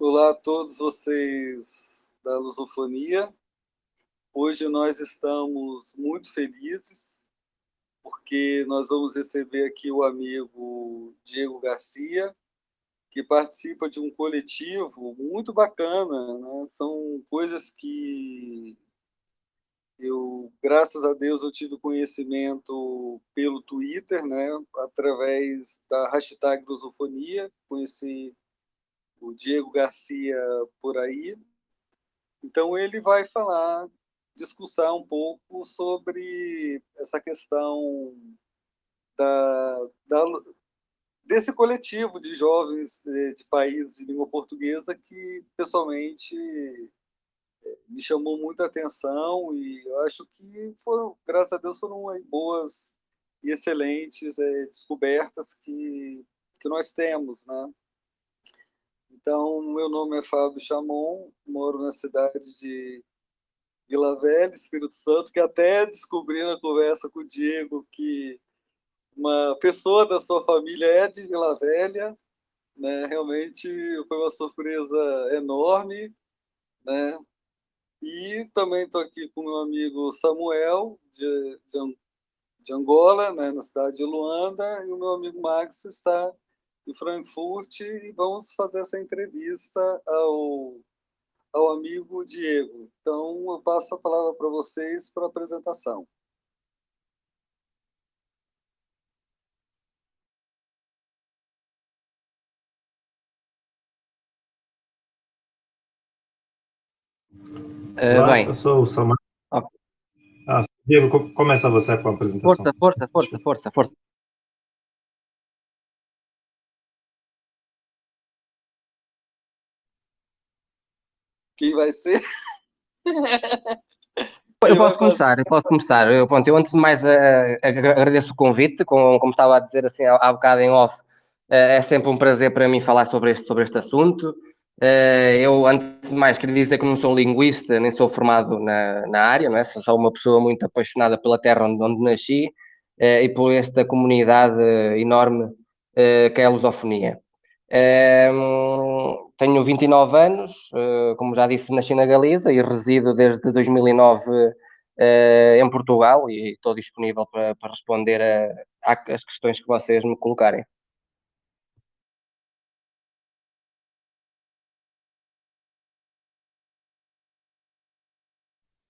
Olá a todos vocês da Lusofonia. Hoje nós estamos muito felizes porque nós vamos receber aqui o amigo Diego Garcia, que participa de um coletivo muito bacana. Né? São coisas que eu, graças a Deus, eu tive conhecimento pelo Twitter, né? através da hashtag Lusofonia, conheci o Diego Garcia por aí. Então ele vai falar, discussar um pouco sobre essa questão da, da, desse coletivo de jovens de, de países de língua portuguesa que pessoalmente me chamou muita atenção e eu acho que foram, graças a Deus, foram boas e excelentes é, descobertas que, que nós temos, né? Então, meu nome é Fábio Chamon, moro na cidade de Vila Velha, Espírito Santo, que até descobri na conversa com o Diego que uma pessoa da sua família é de Vila Velha, né? Realmente foi uma surpresa enorme, né? E também estou aqui com meu amigo Samuel, de, de, de Angola, né? na cidade de Luanda, e o meu amigo Max está em Frankfurt e vamos fazer essa entrevista ao, ao amigo Diego. Então, eu passo a palavra para vocês para a apresentação. Uh, bem. Eu sou o Samuel. Oh. Ah, Diego, começa você com a apresentação. Força, força, força, força, força. Quem vai ser? Eu posso começar, eu posso começar. Eu, pronto, eu antes de mais uh, agradeço o convite, como, como estava a dizer assim há, bocado em off, uh, é sempre um prazer para mim falar sobre este, sobre este assunto. Eu, antes de mais, queria dizer que não sou linguista, nem sou formado na, na área, não é? sou só uma pessoa muito apaixonada pela terra onde, onde nasci e por esta comunidade enorme que é a lusofonia. Um, tenho 29 anos, uh, como já disse, nasci na Galiza e resido desde 2009 uh, eh, em Portugal e estou disponível para, para responder às questões que vocês me colocarem.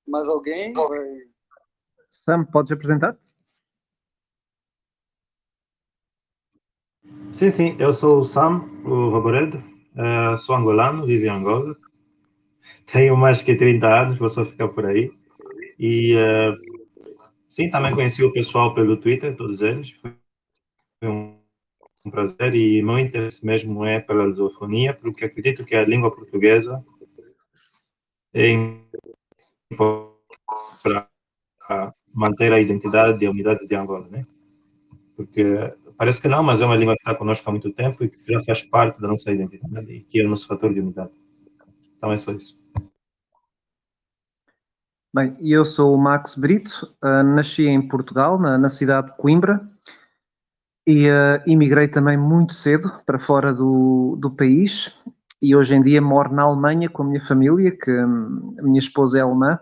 Mais alguém? Sam, podes apresentar? Sim, sim, eu sou o Sam, o Roboredo, uh, sou angolano, vivo em Angola, tenho mais que 30 anos, vou só ficar por aí, e uh, sim, também conheci o pessoal pelo Twitter, todos eles, foi um, um prazer, e meu interesse mesmo é pela lusofonia, porque acredito que a língua portuguesa é para manter a identidade e a unidade de Angola, né? Porque Parece que não, mas é uma língua que está conosco há muito tempo e que já faz parte da nossa identidade e que é o nosso fator de unidade. Então é só isso. Bem, eu sou o Max Brito, uh, nasci em Portugal, na, na, cidade de Coimbra, e uh, emigrei também muito cedo para fora do, do país, e hoje em dia moro na Alemanha com a minha família, que um, a minha esposa é alemã,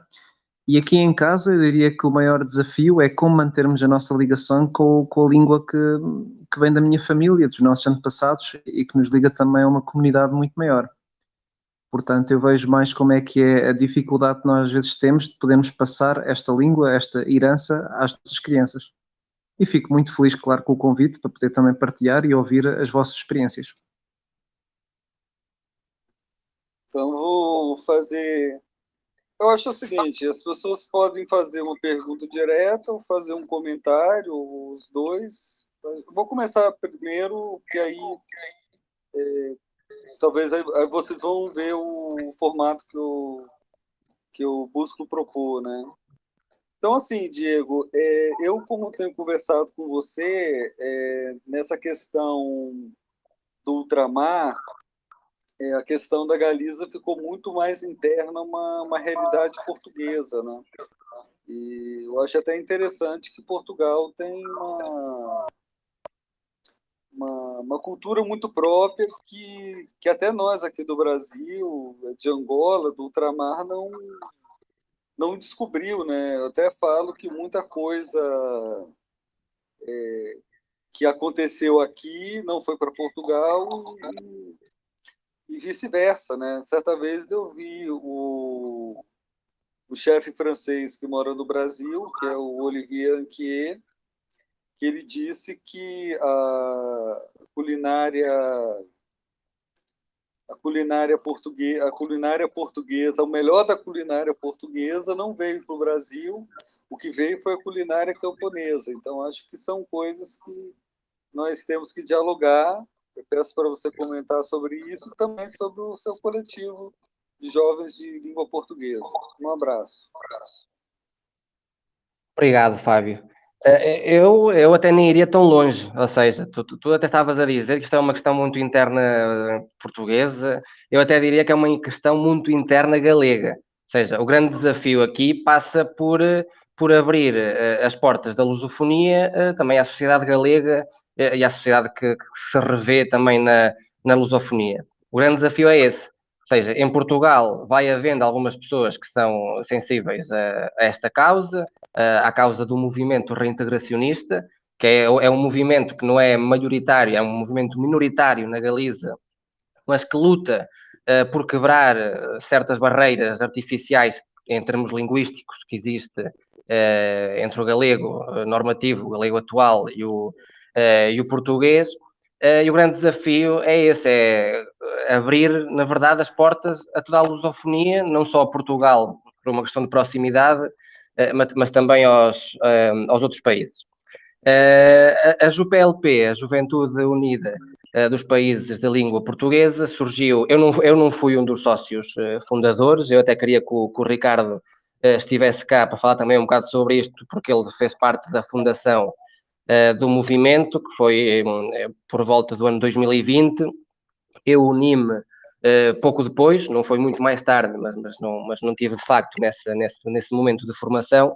e aqui em casa eu diria que o maior desafio é como mantermos a nossa ligação com, com a língua que, que vem da minha família, dos nossos antepassados e que nos liga também a uma comunidade muito maior. Portanto, eu vejo mais como é que é a dificuldade que nós às vezes temos de podermos passar esta língua, esta herança às nossas crianças. E fico muito feliz, claro, com o convite para poder também partilhar e ouvir as vossas experiências. Então, vou fazer eu acho o seguinte, as pessoas podem fazer uma pergunta direta ou fazer um comentário, os dois. vou começar primeiro, que aí é, talvez aí, aí, vocês vão ver o formato que eu, que eu busco propor, né? Então, assim, Diego, é, eu, como tenho conversado com você, é, nessa questão do ultramar, é, a questão da Galiza ficou muito mais interna uma, uma realidade portuguesa, né? E eu acho até interessante que Portugal tem uma, uma, uma, cultura muito própria que, que até nós aqui do Brasil, de Angola, do ultramar, não, não descobriu. Né? Eu até falo que muita coisa é, que aconteceu aqui não foi para Portugal e, e vice-versa. Né? Certa vez eu vi o, o chefe francês que mora no Brasil, que é o Olivier Anquier, que ele disse que a culinária a culinária portuguesa, a culinária portuguesa, o melhor da culinária portuguesa não veio para o Brasil, o que veio foi a culinária camponesa. Então acho que são coisas que nós temos que dialogar. Eu peço para você comentar sobre isso também sobre o seu coletivo de jovens de língua portuguesa. Um abraço. Obrigado, Fábio. Eh, eu, eu até nem iria tão longe, ou seja, tu, tu, até estavas a dizer que isto é uma questão muito interna eh, portuguesa, eu até diria que é uma questão muito interna galega. Ou seja, o grande desafio aqui passa por, por abrir eh, as portas da lusofonia também à sociedade galega e à sociedade que, que se revê também na, na lusofonia. O grande desafio é esse. Ou seja, em Portugal vai havendo algumas pessoas que são sensíveis a, a esta causa, à causa do movimento reintegracionista, que é, é, um movimento que não é maioritário, é um movimento minoritário na Galiza, mas que luta uh, por quebrar certas barreiras artificiais em termos linguísticos que existe uh, entre o galego normativo, o galego atual e o, uh, e o português, Uh, e o grande desafio é esse, é abrir, na verdade, as portas a toda a lusofonia, não só a Portugal, por uma questão de proximidade, mas, mas, também aos, aos outros países. a, a JUPLP, a Juventude Unida dos Países da Língua Portuguesa, surgiu, eu não, eu não fui um dos sócios fundadores, eu até queria que o, que o Ricardo estivesse cá para falar também um bocado sobre isto, porque ele fez parte da fundação do movimento, que foi eh, por volta do ano 2020. Eu uni-me uh, pouco depois, não foi muito mais tarde, mas, mas, não, mas não tive de facto nessa, nesse, nesse momento de formação.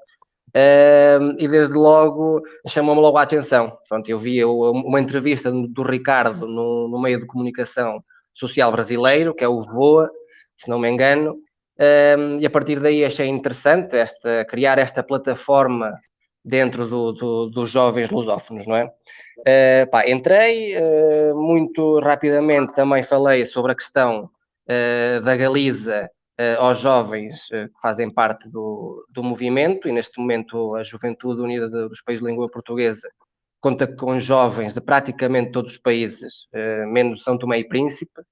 Uh, e desde logo chamou-me logo a atenção. Pronto, eu vi uma entrevista do Ricardo no, no, meio de comunicação social brasileiro, que é o VOA, se não me engano, e a partir daí achei interessante esta, criar esta plataforma dentro do, do, dos jovens lusófonos, não é? Uh, pá, entrei uh, muito rapidamente, também falei sobre a questão uh, da Galiza aos jovens que fazem parte do, do movimento, e neste momento a Juventude Unida dos Países de Língua Portuguesa conta com jovens de praticamente todos os países, menos São Tomé e Príncipe,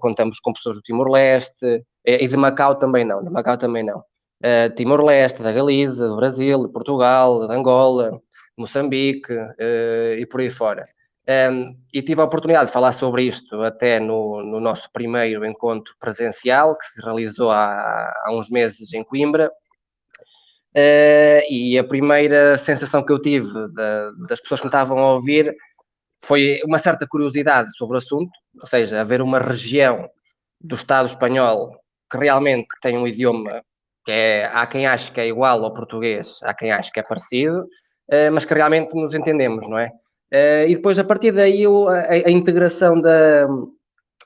contamos com pessoas do Timor-Leste, e de Macau também não, de Macau também não uh, Timor-Leste, da Galiza, do Brasil, de Portugal, de Angola, Moçambique uh, e por aí fora. Um, ehm, e tive a oportunidade de falar sobre isto até no, no nosso primeiro encontro presencial, que se realizou há, há uns meses em Coimbra. Uh, e a primeira sensação que eu tive das pessoas que me estavam a ouvir foi uma certa curiosidade sobre o assunto, ou seja, haver uma região do Estado espanhol que realmente tem um idioma que é, há quem ache que é igual ao português, há quem ache que é parecido, uh, mas que realmente nos entendemos, não é? Uh, e depois, a partir daí, a, integração da,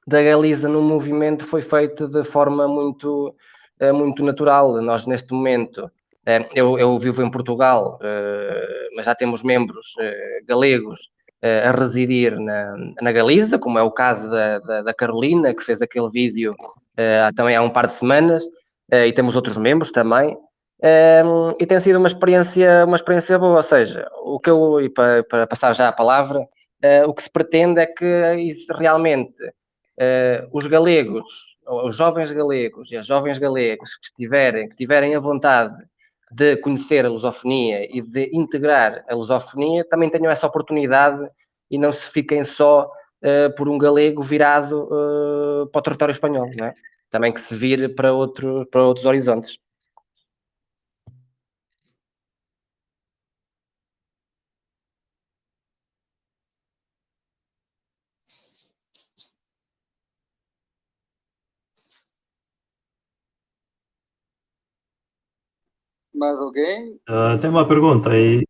da Galiza no movimento foi feita de forma muito, uh, muito natural. Nós, neste momento, eu, eu, vivo em Portugal, mas já temos membros galegos a residir na, na Galiza, como é o caso da, da, da Carolina, que fez aquele vídeo também há um par de semanas. Uh, e temos outros membros também. Um, ehm, e tem sido uma experiência, uma experiência boa, ou seja, o que eu, e para, para passar já a palavra, uh, o que se pretende é que realmente uh, os galegos, os jovens galegos e as jovens galegos que estiverem, que tiverem a vontade de conhecer a lusofonia e de integrar a lusofonia, também tenham essa oportunidade e não se fiquem só uh, por um galego virado para o território espanhol, não é? Também que se vire para, outro, para outros horizontes. Mais alguém? Uh, tem uma pergunta aí.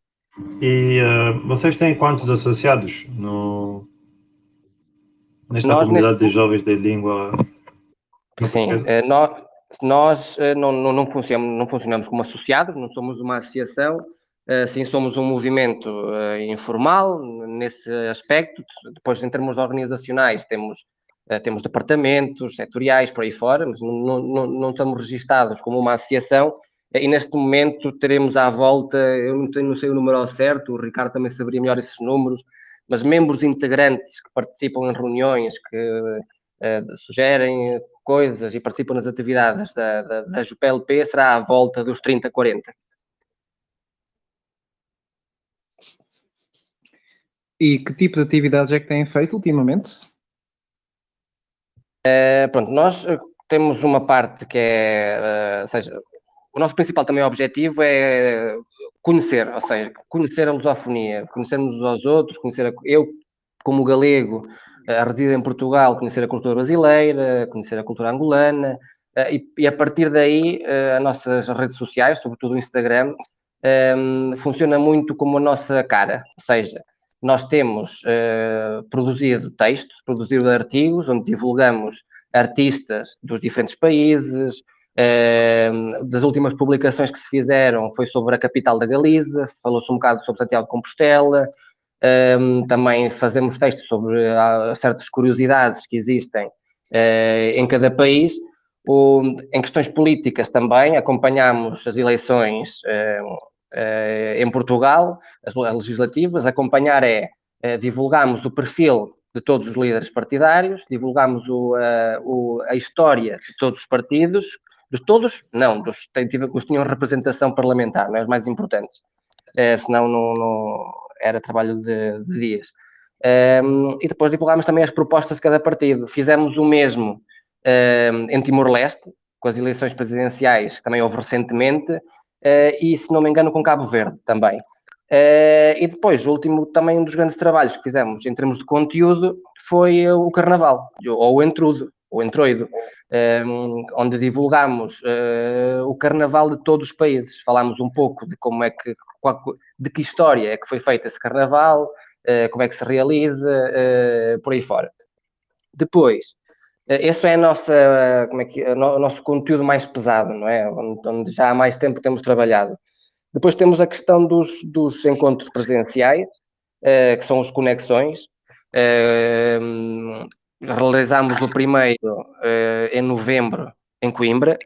E uh, vocês têm quantos associados no, nesta Nós, comunidade neste... de jovens de língua Sim, uh, nós, nós uh, não, não, não, funcionamos, não funcionamos como associados, não somos uma associação, sim somos um movimento informal nesse aspecto. Depois, em termos organizacionais, temos, temos departamentos setoriais por aí fora, mas não, não, não estamos registados como uma associação e neste momento teremos à volta, eu não, tenho, não sei o número certo, o Ricardo também saberia melhor esses números, mas membros integrantes que participam em reuniões, que uh, sugerem coisas e participam nas atividades da, da, da JUPLP será à volta dos 30, 40. E que tipo de atividades é que têm feito ultimamente? Uh, pronto, nós temos uma parte que é, uh, seja, o nosso principal também objetivo é conhecer, ou seja, conhecer a lusofonia, conhecermos uns aos outros, conhecer a, eu como galego a residir em Portugal, conhecer a cultura brasileira, conhecer a cultura angolana e, e a partir daí as nossas redes sociais, sobretudo o Instagram, um, funciona muito como a nossa cara, ou seja, nós temos uh, produzido textos, produzido artigos onde divulgamos artistas dos diferentes países, das últimas publicações que se fizeram foi sobre a capital da Galiza, falou-se um bocado sobre Santiago de Compostela, também fazemos textos sobre ah, certas curiosidades que existem eh, em cada país. em questões políticas também, acompanhamos as eleições eh, em Portugal, as legislativas. Acompanhar é, é divulgamos o perfil de todos os líderes partidários, divulgamos o, a, o, a história de todos os partidos, de todos, não, dos, que tinham representação parlamentar, não é? os mais importantes. Senão não, não, era trabalho de, de dias. Um, e depois divulgámos também as propostas de cada partido. Fizemos o mesmo um, em Timor-Leste, com as eleições presidenciais, que também houve recentemente, uh, e, se não me engano, com Cabo Verde também. Uh, e depois, o último, também um dos grandes trabalhos que fizemos em termos de conteúdo foi o Carnaval, ou o Entrudo, o Entroido, um, onde divulgamos uh, o carnaval de todos os países. Falámos um pouco de como é que, qual, de que história é que foi feito esse carnaval, uh, como é que se realiza, uh, por aí fora. Depois, esse é a nossa, como é que, o nosso conteúdo mais pesado, não é? Onde, já há mais tempo temos trabalhado. Depois temos a questão dos, dos encontros presenciais, que são os conexões, realizámos o primeiro uh, em novembro em Coimbra,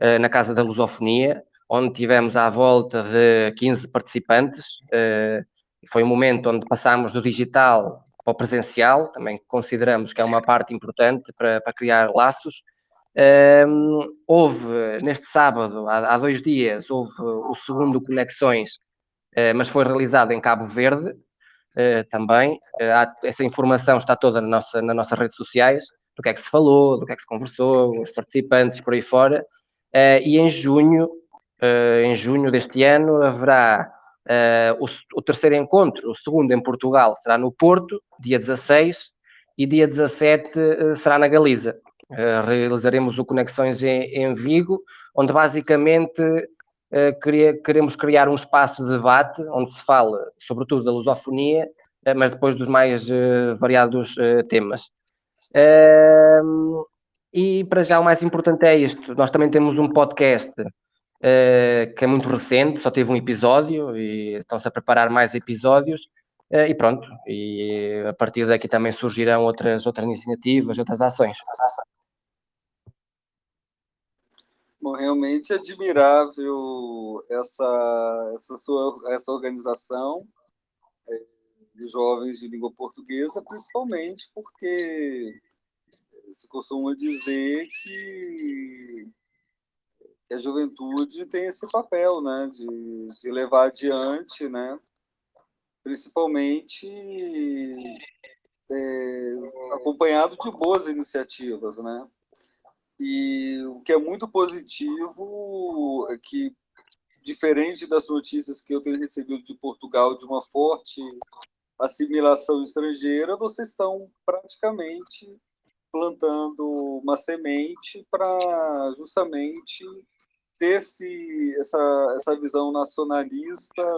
uh, na Casa da Lusofonia, onde tivemos à volta de 15 participantes. Uh, foi um momento onde passámos do digital para o presencial, também consideramos que é uma parte importante para, para criar laços. Um, houve, neste sábado, há, há, dois dias, houve o segundo Conexões, mas foi realizado em Cabo Verde, uh, também. Uh, há, essa informação está toda na nossa, nas nossas redes sociais, do que é que se falou, do que é que se conversou, os participantes por aí fora. Uh, e em junho, em junho deste ano, haverá o, o, terceiro encontro, o segundo em Portugal, será no Porto, dia 16, e dia 17 será na Galiza. realizaremos o Conexões em, em Vigo, onde basicamente eh, queremos criar um espaço de debate onde se fala, sobretudo, da lusofonia, eh, mas depois dos mais eh, variados temas. Ehm, e para já o mais importante é isto: nós também temos um podcast que é muito recente, só teve um episódio e estão-se a preparar mais episódios. e pronto, e a partir daqui também surgirão outras, outras iniciativas, outras ações. Bom, realmente admirável essa, essa sua essa organização é, de jovens de língua portuguesa, principalmente porque se costuma dizer que, a juventude tem esse papel, né, de, de levar adiante, né, principalmente é, acompanhado de boas iniciativas, né. E o que é muito positivo é que, diferente das notícias que eu tenho recebido de Portugal, de uma forte assimilação estrangeira, vocês estão praticamente plantando uma semente para justamente ter esse, essa, essa visão nacionalista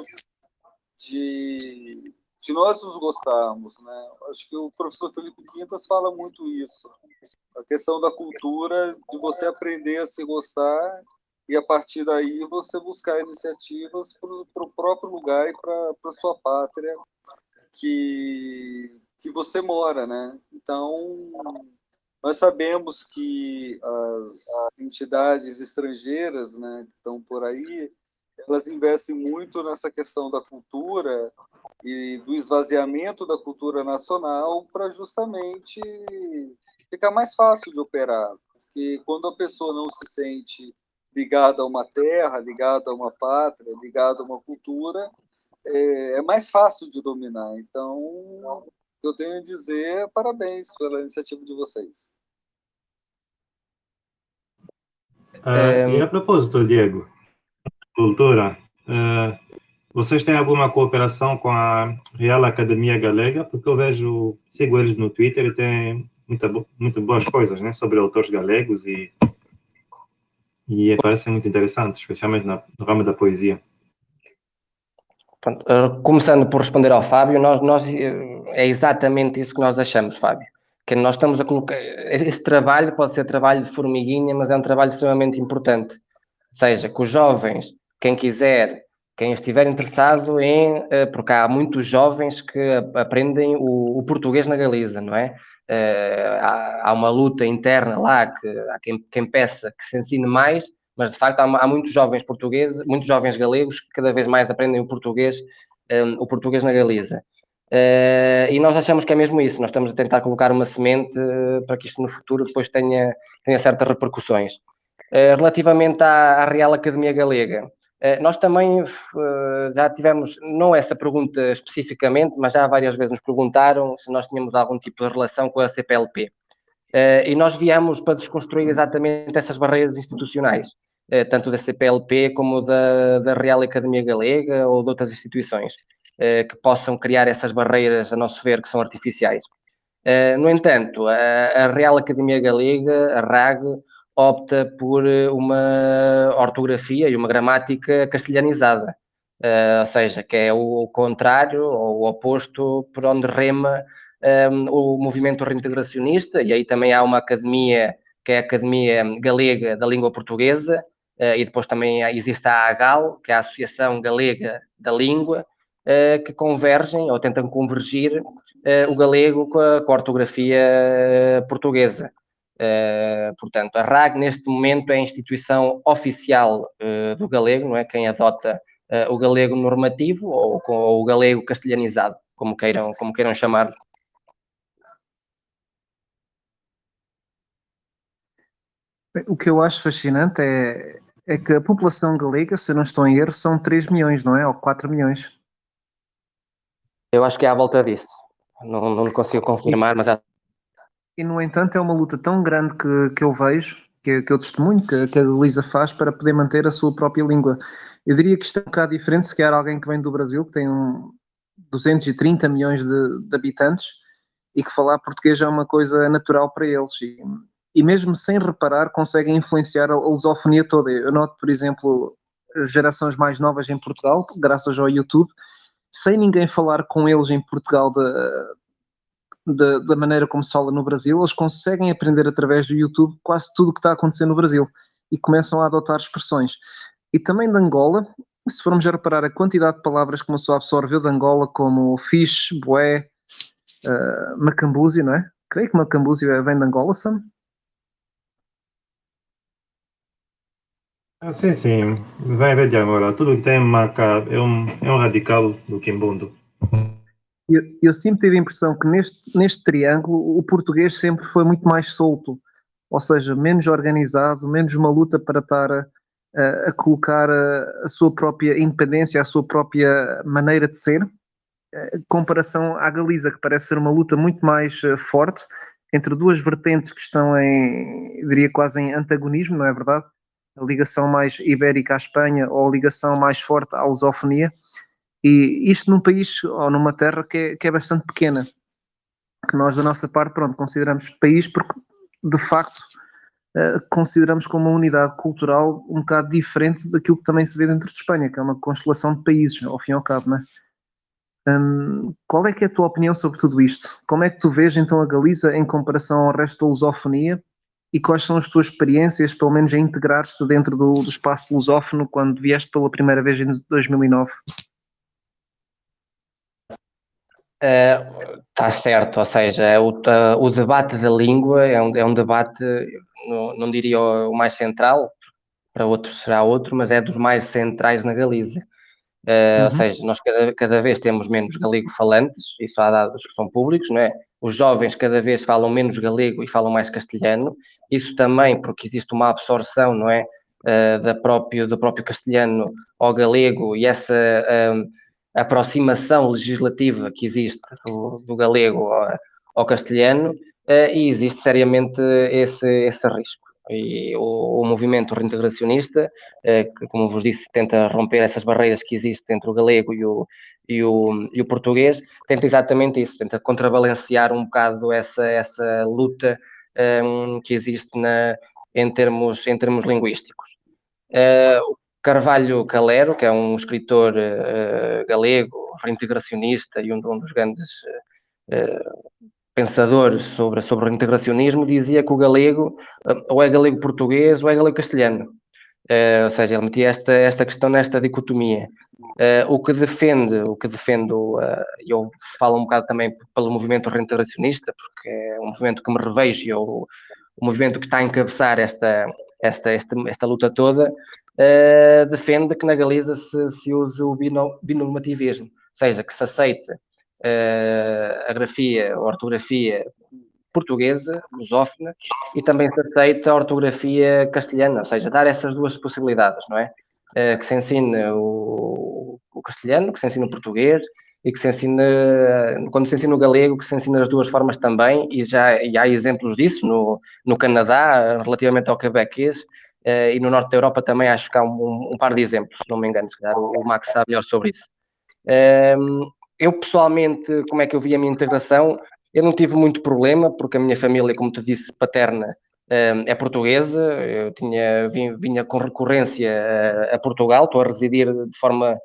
de, de nós nos gostarmos, né? Acho que o professor Felipe Quintas fala muito isso. A questão da cultura, de você aprender a se gostar e a partir daí você buscar iniciativas para o próprio lugar e para a sua pátria que, que você mora, né? Então, nós sabemos que as entidades estrangeiras né, que estão por aí, elas investem muito nessa questão da cultura e do esvaziamento da cultura nacional para justamente ficar mais fácil de operar. Porque quando a pessoa não se sente ligada a uma terra, ligada a uma pátria, ligada a uma cultura, é, é mais fácil de dominar. Então, eu tenho a dizer parabéns pela iniciativa de vocês. Uh, e a propósito, Diego, cultura, uh, vocês têm alguma cooperação com a Real Academia Galega? Porque eu vejo, sigo eles no Twitter e tem muita, muito boas coisas né, sobre autores galegos e, e parecem muito interessantes, especialmente no ramo da poesia. Uh, começando por responder ao Fábio, nós, nós, uh, é exatamente isso que nós achamos, Fábio. Que nós estamos a colocar. Este trabalho pode ser trabalho de formiguinha, mas é um trabalho extremamente importante. Ou seja, que os jovens, quem quiser, quem estiver interessado em. Uh, porque há muitos jovens que aprendem o, o português na Galiza, não é? Há, há, uma luta interna lá, que há quem, quem peça que se ensine mais, mas de facto há, há, muitos jovens portugueses, muitos jovens galegos que cada vez mais aprendem o português, um, o português na Galiza. Uh, e nós achamos que é mesmo isso, nós estamos a tentar colocar uma semente uh, para que isto no futuro depois tenha, tenha certas repercussões. Uh, relativamente à, à, Real Academia Galega, nós também já tivemos, não essa pergunta especificamente, mas já várias vezes nos perguntaram se nós tínhamos algum tipo de relação com a CPLP. Uh, e nós viemos para desconstruir exatamente essas barreiras institucionais, tanto da CPLP como da, da Real Academia Galega ou de outras instituições, que possam criar essas barreiras, a nosso ver, que são artificiais. no entanto, a, Real Academia Galega, a RAG, opta por uma ortografia e uma gramática castelhanizada, ou seja, que é o contrário ou o oposto por onde rema um, o movimento reintegracionista, e aí também há uma academia, que é a Academia Galega da Língua Portuguesa, uh, e depois também existe a AGAL, que é a Associação Galega da Língua, uh, que convergem ou tentam convergir uh, o galego com a, com a ortografia portuguesa. Portanto, a RAG neste momento é a instituição oficial do galego, não é? Quem adota o galego normativo ou, ou o galego castelhanizado, como queiram, como queiram chamar. O que eu acho fascinante é, é que a população galega, se não estou em erro, são 3 milhões, não é? Ou 4 milhões. Eu acho que é à volta disso. Não, não consigo confirmar, mas... É... E, no entanto, é uma luta tão grande que, que eu vejo, que, que eu testemunho, que, que a Luísa faz para poder manter a sua própria língua. Eu diria que isto é um bocado diferente se quer alguém que vem do Brasil, que tem um 230 milhões de, de habitantes, e que falar português é uma coisa natural para eles. E, e mesmo sem reparar conseguem influenciar a lusofonia toda. Eu noto, por exemplo, gerações mais novas em Portugal, graças ao YouTube, sem ninguém falar com eles em Portugal da, da, da maneira como se fala no Brasil, eles conseguem aprender através do YouTube quase tudo o que está a acontecer no Brasil e começam a adotar expressões. E também de Angola, se formos a reparar a quantidade de palavras que uma pessoa absorveu de Angola, como fixe, boé, uh, não é? Creio que macambuzi vem de Angola, Sam? Ah, sim, sim. Ver de agora. Tudo que tem marca é um, é um radical do quimbundo. Eu, eu sempre tive a impressão que neste, neste triângulo o português sempre foi muito mais solto, ou seja, menos organizado, menos uma luta para estar a, a, colocar a, a, sua própria independência, a sua própria maneira de ser, em comparação à Galiza, que parece ser uma luta muito mais eh, forte entre duas vertentes que estão em, diria quase em antagonismo, não é verdade? a ligação mais ibérica à Espanha ou a ligação mais forte à lusofonia, e isto num país ou numa terra que é, que é bastante pequena, que nós da nossa parte, pronto, consideramos país porque de facto uh, consideramos como uma unidade cultural um bocado diferente daquilo que também se vê dentro de Espanha, que é uma constelação de países, ao fim e ao cabo, não é? Um, qual é que é a tua opinião sobre tudo isto? Como é que tu vês então a Galiza em comparação ao resto da lusofonia e quais são as tuas experiências, pelo menos a integrar-te dentro do, do, espaço lusófono quando vieste pela primeira vez em 2009? Está uh, certo, ou seja, o, uh, o, debate da língua é um, é um debate, não, não, diria o mais central, para outros será outro, mas é dos mais centrais na Galiza. Uh, uhum. Ou seja, nós cada, cada vez temos menos galego falantes, isso há dados que são públicos, não é? Os jovens cada vez falam menos galego e falam mais castelhano, isso também porque existe uma absorção, não é? Uh, da próprio, do próprio castelhano ao galego e essa uh, aproximação legislativa que existe do, do galego ao, ao castelhano, e existe seriamente esse, esse risco. E o, o movimento reintegracionista, eh, que, como vos disse, tenta romper essas barreiras que existem entre o galego e o, e o, e o português, tenta exatamente isso, tenta contrabalancear um bocado essa, essa luta um, ehm, que existe na, em, termos, em termos linguísticos. Uh, Carvalho Calero, que é um escritor uh, galego, reintegracionista e um, um dos grandes uh, pensadores sobre, sobre o integracionismo dizia que o galego ou é galego português ou é galego castelhano. Uh, ou seja, ele metia esta, esta questão nesta dicotomia. Uh, o que defende, o que defendo, uh, eu falo um bocado também pelo movimento reintegracionista, porque é um movimento que me revejo, eu, o movimento que está a encabeçar esta, esta, esta, esta luta toda, uh, defende que na Galiza se, se use o binormativismo, ou seja, que se aceite uh, a grafia, a ortografia portuguesa, lusófona, e também se aceita a ortografia castelhana, ou seja, dar essas duas possibilidades, não é? Uh, que se ensine o, o, castelhano, que se ensine o português e que se ensine, quando se ensina o galego, que se ensine as duas formas também, e já e há exemplos disso no, no Canadá, relativamente ao quebequês, e no norte da Europa também acho que há um, um, par de exemplos, se não me engano, se calhar o, o Max sabe melhor sobre isso. Um, eu pessoalmente, como é que eu vi a minha integração? Eu não tive muito problema, porque a minha família, como te disse, paterna, hum, é portuguesa. Eu tinha, vinha com recorrência a Portugal, estou a residir de forma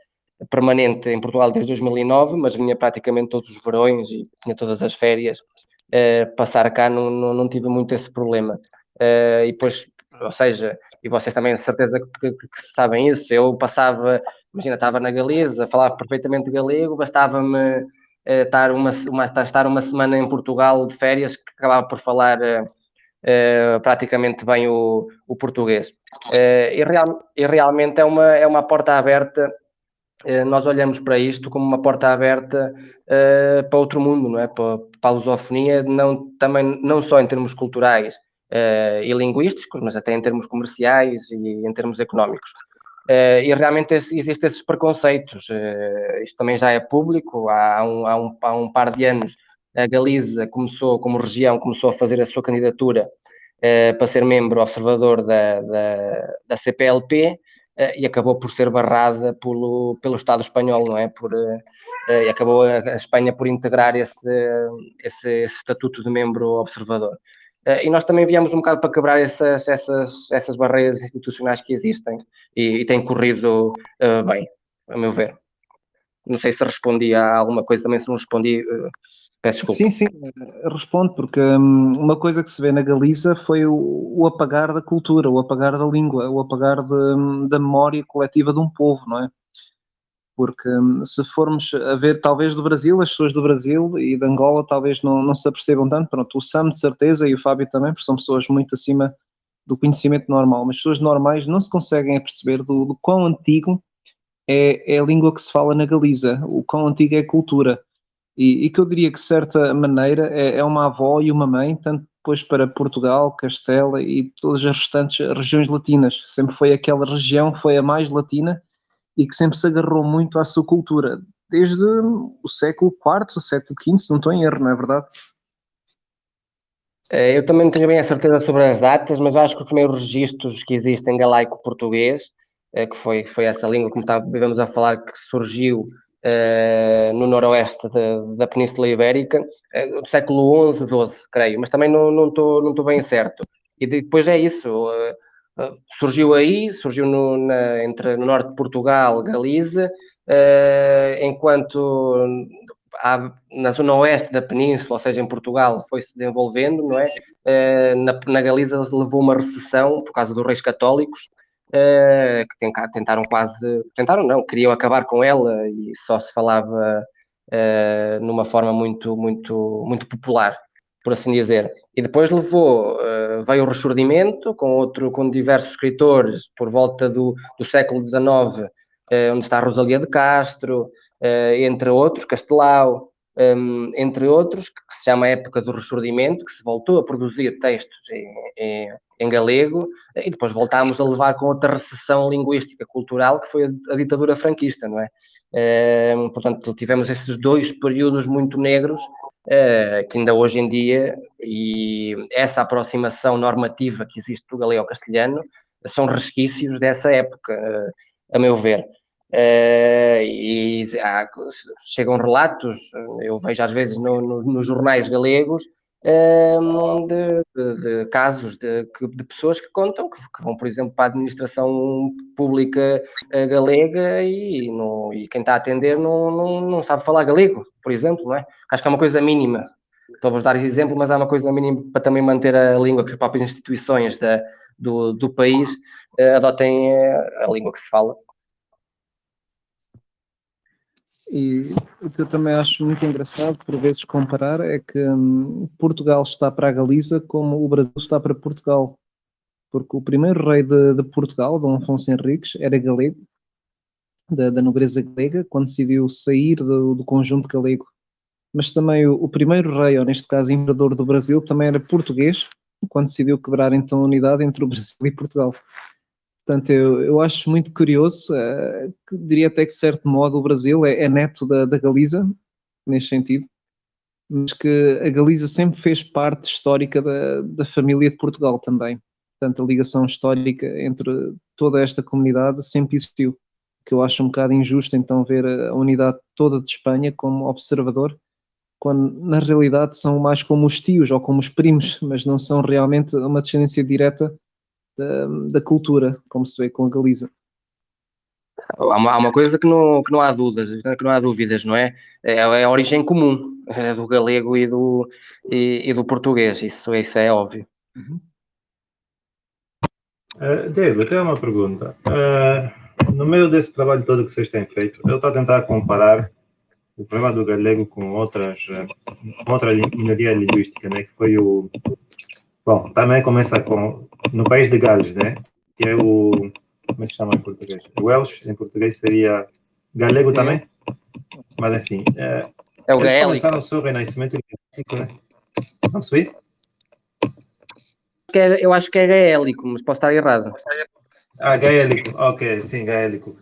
permanente em Portugal desde 2009, mas vinha praticamente todos os verões e tinha todas as férias. Uh, passar cá não, não, não, tive muito esse problema. Uh, e depois, ou seja, e vocês também de certeza que, que, que sabem isso, eu passava imagina, estava na Galiza, falava perfeitamente galego, bastava-me uh, estar, uma, uma, estar uma semana em Portugal de férias que acabava por falar uh, uh, praticamente bem o, o português. e, real, e realmente é uma, é uma porta aberta nós olhamos para isto como uma porta aberta uh, para outro mundo, não é? Para, para a lusofonia, não, também, não só em termos culturais uh, e linguísticos, mas até em termos comerciais e em termos económicos. Uh, e realmente esse, existem esses preconceitos. Uh, isto também já é público. Há um, há, um, há um, par de anos, a Galiza começou, como região, começou a fazer a sua candidatura para ser membro observador da, da, da CPLP e acabou por ser barrada pelo, pelo Estado espanhol, não é? Por, e acabou a, Espanha por integrar esse, esse, esse estatuto de membro observador. Uh, e nós também viemos um bocado para quebrar essas, essas, essas barreiras institucionais que existem e, e tem corrido uh, bem, a meu ver. Não sei se respondi a alguma coisa, também se não respondi, uh, peço desculpa. Sim, sim, respondo, porque um, uma coisa que se vê na Galiza foi o, o, apagar da cultura, o apagar da língua, o apagar de, da memória coletiva de um povo, não é? Porque hum, se formos a ver talvez do Brasil, as pessoas do Brasil e de Angola talvez não, não se apercebam tanto, pronto, o Sam de certeza e o Fábio também, porque são pessoas muito acima do conhecimento normal, mas pessoas normais não se conseguem aperceber do, do quão antigo é, é, a língua que se fala na Galiza, o quão antiga é a cultura, e, e que eu diria que de certa maneira é, é uma avó e uma mãe, tanto depois para Portugal, Castela e todas as restantes regiões latinas, sempre foi aquela região, foi a mais latina, e que sempre se agarrou muito à sua cultura, desde o século IV, século V, se não estou em erro, não é verdade? É, eu também não tenho bem a certeza sobre as datas, mas acho que os primeiros registros que existem em galaico-português, é, que foi, foi essa língua, como estávamos a falar, que surgiu uh, no noroeste de, da Península Ibérica, uh, século XI, XII, creio, mas também não, não, estou, não estou bem certo. E depois é isso, uh, surgiu aí, surgiu no, na, entre no norte de Portugal, Galiza, enquanto na zona oeste da península, ou seja, em Portugal, foi-se desenvolvendo, não é? Na, na Galiza levou uma recessão por causa dos reis católicos, que tentaram quase, tentaram não, queriam acabar com ela e só se falava numa forma muito, muito, muito popular por assim dizer. E depois levou, uh, veio o Ressurgimento, com, outro, com diversos escritores, por volta do, do século XIX, eh, onde está Rosalia de Castro, uh, entre outros, Castelau, um, entre outros, que, se chama Época do Ressurgimento, que se voltou a produzir textos em, em, em galego, e depois voltámos a levar com outra recessão linguística, cultural, que foi a, a ditadura franquista, não é? portanto, tivemos esses dois períodos muito negros eh, que ainda hoje em dia, e essa aproximação normativa que existe do galego-castelhano, são resquícios dessa época, eh, a meu ver. Uh, e há, chegam relatos, eu vejo às vezes no, no, nos jornais galegos, de, de, de, casos de, de, pessoas que contam que, que, vão, por exemplo, para a administração pública uh, galega e, no, e, quem está a atender não, não, não, sabe falar galego, por exemplo, não é? Acho que é uma coisa mínima. Estou a dar esse exemplo, mas é uma coisa mínima para também manter a língua que as próprias instituições da, do, do país uh, adotem eh, a língua que se fala. E o que eu também acho muito engraçado, por vezes, comparar, é que hum, Portugal está para a Galiza como o Brasil está para Portugal. Porque o primeiro rei de, de Portugal, Dom Afonso Henriques, era galego, da, da nobreza galega, quando decidiu sair do, do conjunto galego. Mas também o, o, primeiro rei, ou neste caso imperador do Brasil, também era português, quando decidiu quebrar então a unidade entre o Brasil e Portugal. Portanto, eu, eu acho muito curioso, uh, que diria até que, de certo modo, o Brasil é, é neto da, da Galiza, neste sentido, mas que a Galiza sempre fez parte histórica da, da família de Portugal também. Portanto, a ligação histórica entre toda esta comunidade sempre existiu. Que eu acho um bocado injusto, então, ver a unidade toda de Espanha como observador, quando na realidade são mais como os tios ou como os primos, mas não são realmente uma descendência direta da, da cultura, como se vê com a Galiza. Há uma, há uma, coisa que não, que não há dúvidas, que não há dúvidas, não é? É, é a origem comum é do galego e do, e, e, do português, isso, isso é óbvio. Uhum. Uh, Diego, eu tenho uma pergunta. Uh, no meio desse trabalho todo que vocês têm feito, eu estou a tentar comparar o problema do galego com outras, uh, outra minoria linguística, né, que foi o Bom, também começa com no país de Gales, né? Que é o como é que chama em português? Welsh em português seria galego também, mas enfim. É, é o gaélico. começaram o seu renascimento linguístico, né? Não percebi? Eu acho que é gaélico, mas posso estar errado. Ah, gaélico, ok, sim, gaélico.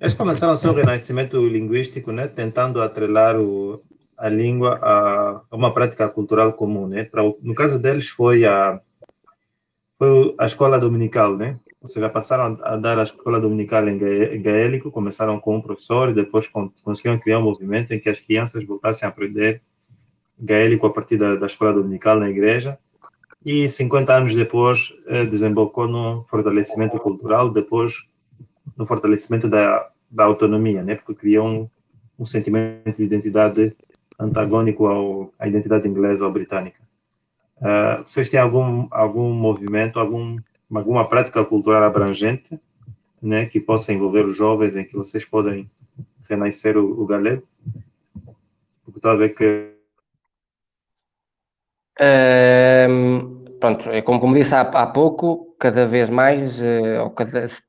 Eles começaram o seu renascimento linguístico, né? Tentando atrelar o, a língua a, uma prática cultural comum, né? Pra, no caso deles foi a foi a escola dominical, né? Ou seja, passaram a dar a escola dominical em gaélico, começaram com um professor e depois conseguiram criar um movimento em que as crianças voltassem a aprender gaélico a partir da, da escola dominical na igreja. E 50 anos depois eh, desembocou no fortalecimento cultural, depois no fortalecimento da, da autonomia, né? Porque criou um, um sentimento de identidade antagônico ao, à identidade inglesa ou britânica. Uh, vocês têm algum, algum movimento, algum, alguma prática cultural abrangente né, que possa envolver os jovens, em que vocês podem renascer o, o galego? Porque ver que. Pronto, é como, como disse há, há pouco, cada vez mais, ou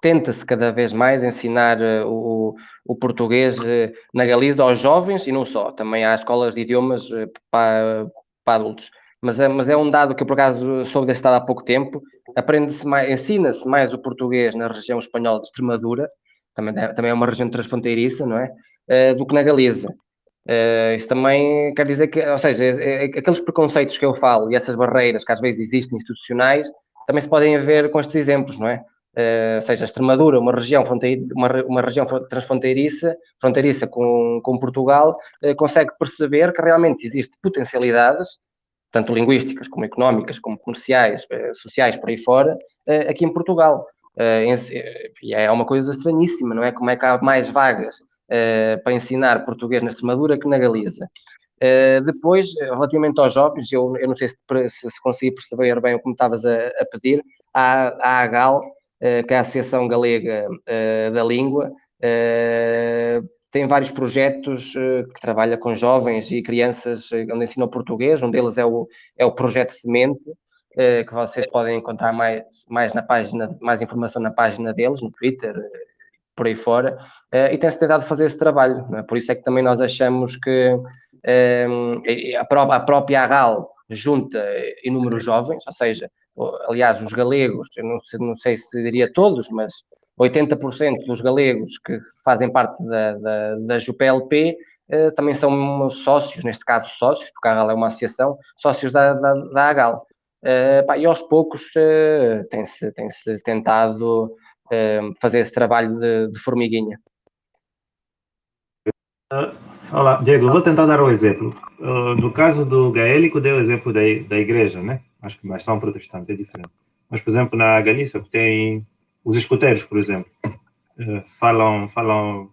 tenta-se cada vez mais ensinar uh, o, o português uh, na Galiza aos jovens e não só, também há escolas de idiomas para, para adultos. Mas é, mas é um dado que eu por acaso soube deste dado há pouco tempo. Aprende-se mais, ensina-se mais o português na região espanhola de Extremadura, também, também é uma região transfronteiriça, não é? do que na Galiza. Uh, isso também quer dizer que, ou seja, é, é, aqueles preconceitos que eu falo e essas barreiras que às vezes existem institucionais também se podem ver com estes exemplos, não é? Uh, ou seja, a Extremadura, uma região, uma, uma região transfronteiriça fronteiriça com, com Portugal, uh, consegue perceber que realmente existem potencialidades, tanto linguísticas como económicas, como comerciais, sociais, por aí fora, aqui em Portugal. e é uma coisa estranhíssima, não é? Como é que há mais vagas para ensinar português na Extremadura que na Galiza. Uh, depois, relativamente aos jovens, eu, eu não sei se, se, se consegui perceber bem o que me estavas a, a, pedir, a, a AGAL, uh, que é a Associação Galega uh, da Língua, tem vários projetos que trabalha com jovens e crianças onde ensinam português, um deles é o, é o Projeto Semente, que vocês podem encontrar mais, mais na página, mais informação na página deles, no Twitter, por aí fora, e tem-se tentado fazer esse trabalho. É? Por isso é que também nós achamos que a própria, a própria AGAL junta inúmeros jovens, ou seja, aliás, os galegos, eu não sei, não sei se diria todos, mas 80% dos galegos que fazem parte da, da, da JUPLP eh, também são sócios, neste caso sócios, porque a AGAL é uma associação, sócios da, da, da AGAL. Uh, pá, e aos poucos tem-se tem -se tentado fazer esse trabalho de, de formiguinha. Olá, Diego, vou tentar dar um exemplo. Uh, no caso do gaélico, dei o exemplo da, da igreja, né? Acho que mais são protestantes, é diferente. Mas, por exemplo, na Galícia, tem os escuteiros, por exemplo, uh, falam, falam,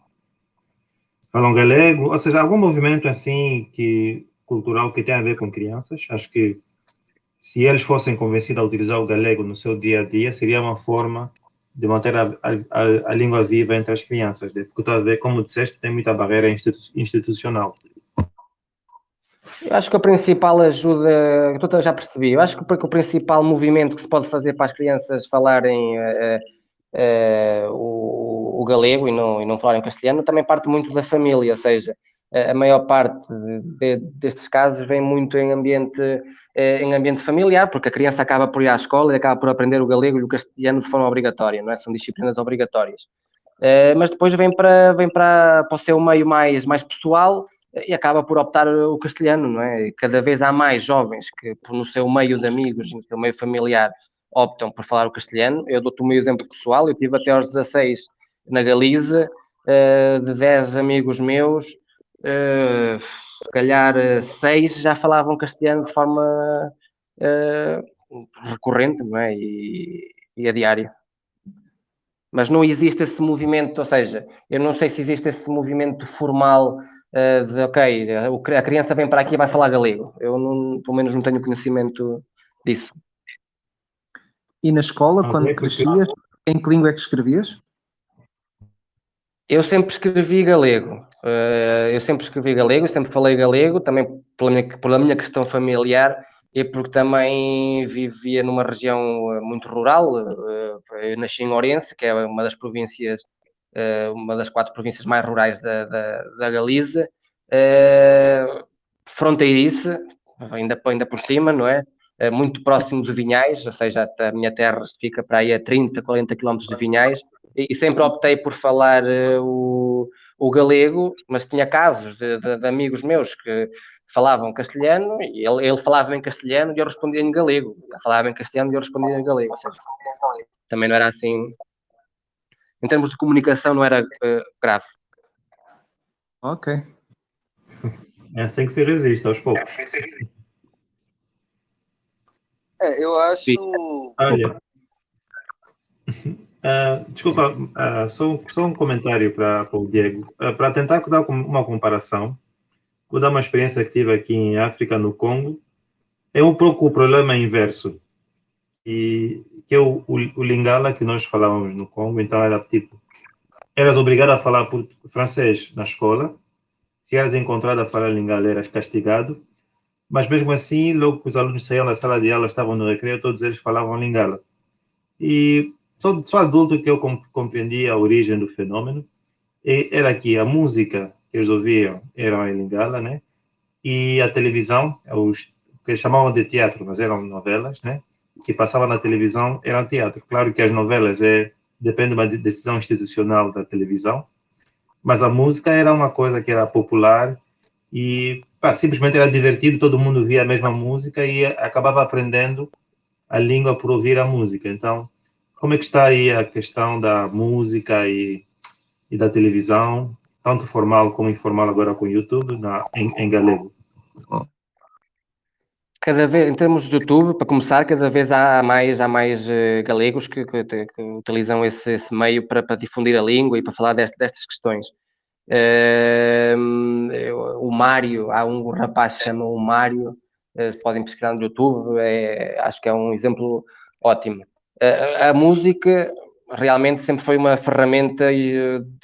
falam galego, ou seja, algum movimento assim que cultural que tem a ver com crianças. Acho que se eles fossem convencidos a utilizar o galego no seu dia a dia, seria uma forma de manter a, a, a, língua viva entre as crianças, né? porque tu a ver, como disseste, tem muita barreira institu institucional. Eu acho que a principal ajuda, já percebi, eu acho que o principal movimento que se pode fazer para as crianças falarem uh, uh, o, o, galego e não, e não falarem castelhano também parte muito da família, ou seja, a maior parte de, de, destes casos vem muito em ambiente, eh, em ambiente familiar, porque a criança acaba por ir à escola e acaba por aprender o galego e o castelhano de forma obrigatória, não é? São disciplinas obrigatórias. Eh, mas depois vem para, vem para, o seu meio mais, mais pessoal e acaba por optar o castelhano, não é? Cada vez há mais jovens que, no seu meio de amigos, no seu meio familiar, optam por falar o castelhano. Eu dou-te o meu exemplo pessoal, eu tive até aos 16 na Galiza, eh, de 10 amigos meus, uh, se calhar uh, seis já falavam castelhano de forma uh, recorrente não é? e, e a diário. Mas não existe esse movimento, ou seja, eu não sei se existe esse movimento formal de ok, a criança vem para aqui e vai falar galego. Eu não, pelo menos não tenho conhecimento disso. E na escola, quando crescias, em que língua é que escrevias? Eu sempre escrevi galego. Uh, eu sempre escrevi galego, sempre falei galego, também pela minha, pela minha questão familiar e porque também vivia numa região eh, muito rural. Uh, eu nasci em Ourense, que é uma das províncias, uh, uma das quatro províncias mais rurais da, da, da Galiza. fronteiriça, ainda, ainda por cima, não é? muito próximo de Vinhais, ou seja, a minha terra fica para aí a 30, 40 quilómetros de Vinhais e, sempre optei por falar o, o galego, mas tinha casos de, de, de, amigos meus que falavam castelhano e ele, ele falava em castelhano e eu respondia em galego. Ele falava em castelhano e eu respondia em galego. Seja, também não era assim. Em termos de comunicação, não era uh, grave. Ok. É assim que se resiste aos poucos. É, eu acho. Olha. Uh, desculpa, uh, só, só, um comentário para o Diego. Uh, para tentar dar uma comparação, vou dar uma experiência que tive aqui em África, no Congo. É um pouco o problema inverso. E que é o, o, o Lingala que nós falávamos no Congo, então era tipo, eras obrigado a falar por, francês na escola, se eras encontrado a falar Lingala, eras castigado, mas mesmo assim, logo que os alunos saíam da sala de aula, estavam no recreio, todos eles falavam Lingala. E só, só adulto que eu compreendi a origem do fenômeno. E era que a música que eles ouviam era em Lingala, né? E a televisão, os que chamavam de teatro, mas eram novelas, né? Que passavam na televisão eram teatro. Claro que as novelas é depende de uma decisão institucional da televisão, mas a música era uma coisa que era popular e pá, simplesmente era divertido, todo mundo via a mesma música e acabava aprendendo a língua por ouvir a música. Então, como é que está aí a questão da música e, e da televisão, tanto formal como informal agora com o YouTube, na, em, em galego? Cada vez, em termos de YouTube, para começar, cada vez há mais, há mais uh, galegos que, que, que, utilizam esse, esse meio para, para, difundir a língua e para falar deste, destas questões. o Mário, há um rapaz que chama o Mário, podem pesquisar no YouTube, é, acho que é um exemplo ótimo. A música realmente sempre foi uma ferramenta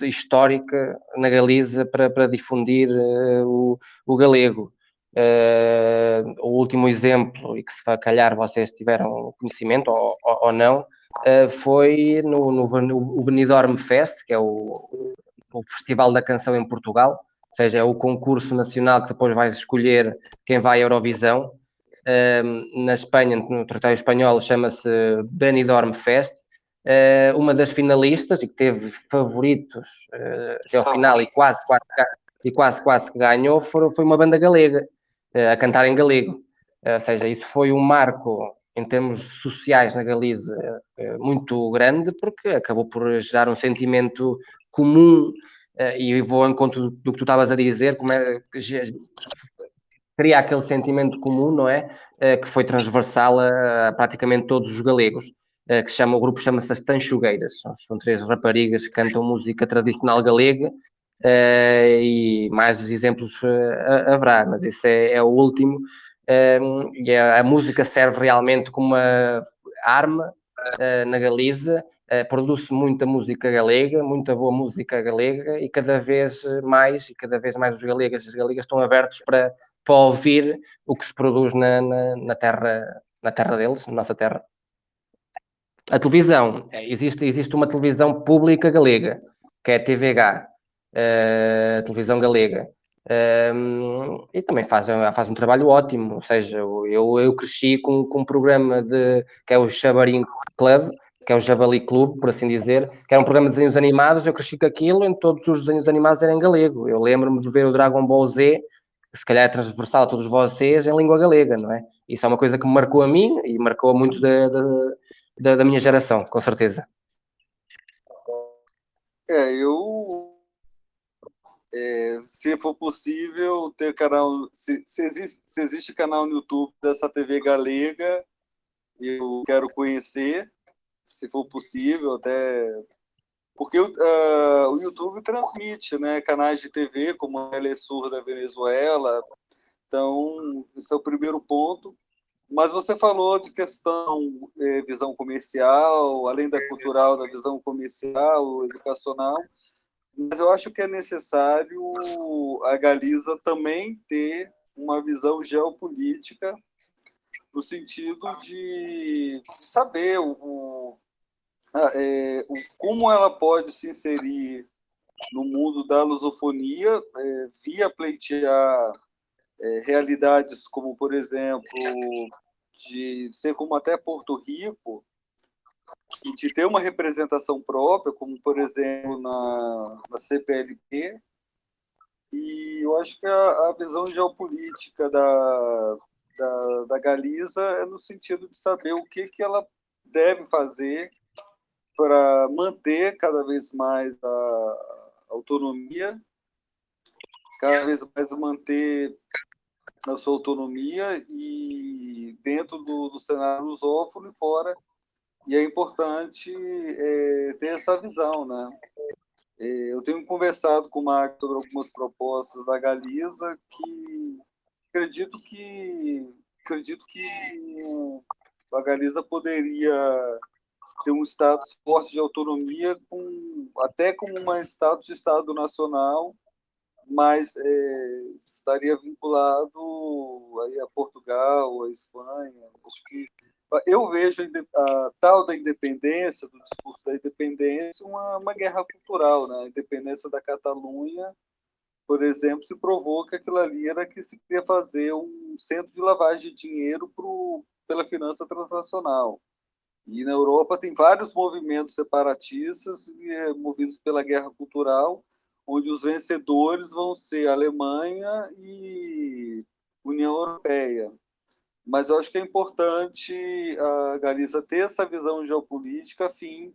histórica na Galiza para, para difundir o, o galego. Uh, o último exemplo, e que se calhar vocês tiveram conhecimento ou, ou, ou não, uh, foi no, no, no Benidorm Fest, que é o, o Festival da Canção em Portugal, ou seja, é o concurso nacional que depois vai escolher quem vai à Eurovisão. Na Espanha, no território espanhol, chama-se Benidorm Fest. uma das finalistas e que teve favoritos até ao final e quase, quase, e quase, quase que ganhou foi, foi uma banda galega eh, a cantar em galego. Ou seja, isso foi um marco em termos sociais na Galiza muito grande, porque acabou por gerar um sentimento comum, e vou ao encontro do que tu estavas a dizer, como é cria aquele sentimento comum, não é? Que foi transversal a, a praticamente todos os galegos. Que chama, o grupo chama-se as Tanchugueiras, são, são três raparigas que cantam música tradicional galega uh, e mais exemplos haverá, mas esse é, é o último. Um, e a, a, música serve realmente como uma arma na Galiza, produz muita música galega, muita boa música galega, e cada vez mais, e cada vez mais os galegas e as galegas estão abertos para, para ouvir o que se produz na, na, na terra, na terra deles, na nossa terra. A televisão, existe, existe uma televisão pública galega, que é a TVH, uh, televisão galega. Um, e também faz, faz um trabalho ótimo, ou seja, eu, eu cresci com, com um programa de, que é o Chabarim Club, que é o Javali Clube, por assim dizer, que era um programa de desenhos animados, eu cresci com aquilo, em todos os desenhos animados eram em galego. Eu lembro-me de ver o Dragon Ball Z, se calhar é transversal a todos vocês, em língua galega, não é? Isso é uma coisa que me marcou a mim e marcou a muitos da, da, da minha geração, com certeza. É, eu é, se for possível, ter canal. Se, se, existe, se existe canal no YouTube dessa TV galega, eu quero conhecer, se for possível, até. Porque uh, o YouTube transmite né, canais de TV, como a Telesur da Venezuela. Então, esse é o primeiro ponto. Mas você falou de questão é, visão comercial, além da cultural, da visão comercial, educacional mas eu acho que é necessário a Galiza também ter uma visão geopolítica no sentido de saber o, é, o, como ela pode se inserir no mundo da lusofonia é, via pleitear é, realidades como, por exemplo, de ser como até Porto Rico, e de ter uma representação própria, como por exemplo na, na CPLP, e eu acho que a, a visão geopolítica da, da, da Galiza é no sentido de saber o que, que ela deve fazer para manter cada vez mais a autonomia, cada vez mais manter a sua autonomia e dentro do, do cenário lusófono e fora e é importante é, ter essa visão, né? É, eu tenho conversado com o Marco sobre algumas propostas da Galiza que acredito que acredito que a Galiza poderia ter um status forte de autonomia com até como um status de estado nacional mas é, estaria vinculado aí a Portugal a Espanha acho que eu vejo a, tal da independência, do discurso da independência, uma, uma guerra cultural. Né? A independência da Catalunha, por exemplo, se provou que aquilo ali era que se queria fazer um centro de lavagem de dinheiro pro, pela finança transnacional. E na Europa tem vários movimentos separatistas é, movidos pela guerra cultural, onde os vencedores vão ser Alemanha e União Europeia mas eu acho que é importante a Galiza ter essa visão geopolítica a fim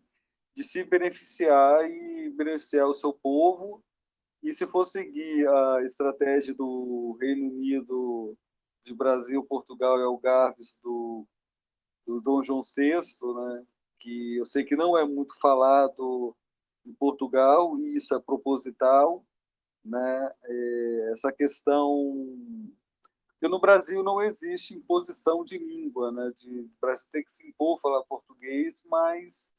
de se beneficiar e beneficiar o seu povo. E se for seguir a estratégia do Reino Unido, de Brasil, Portugal e Algarves, do, do Dom João VI, né, que eu sei que não é muito falado em Portugal, e isso é proposital, né? É, essa questão que no Brasil não existe imposição de língua, né? De, o Brasil tem que se impor falar português, mas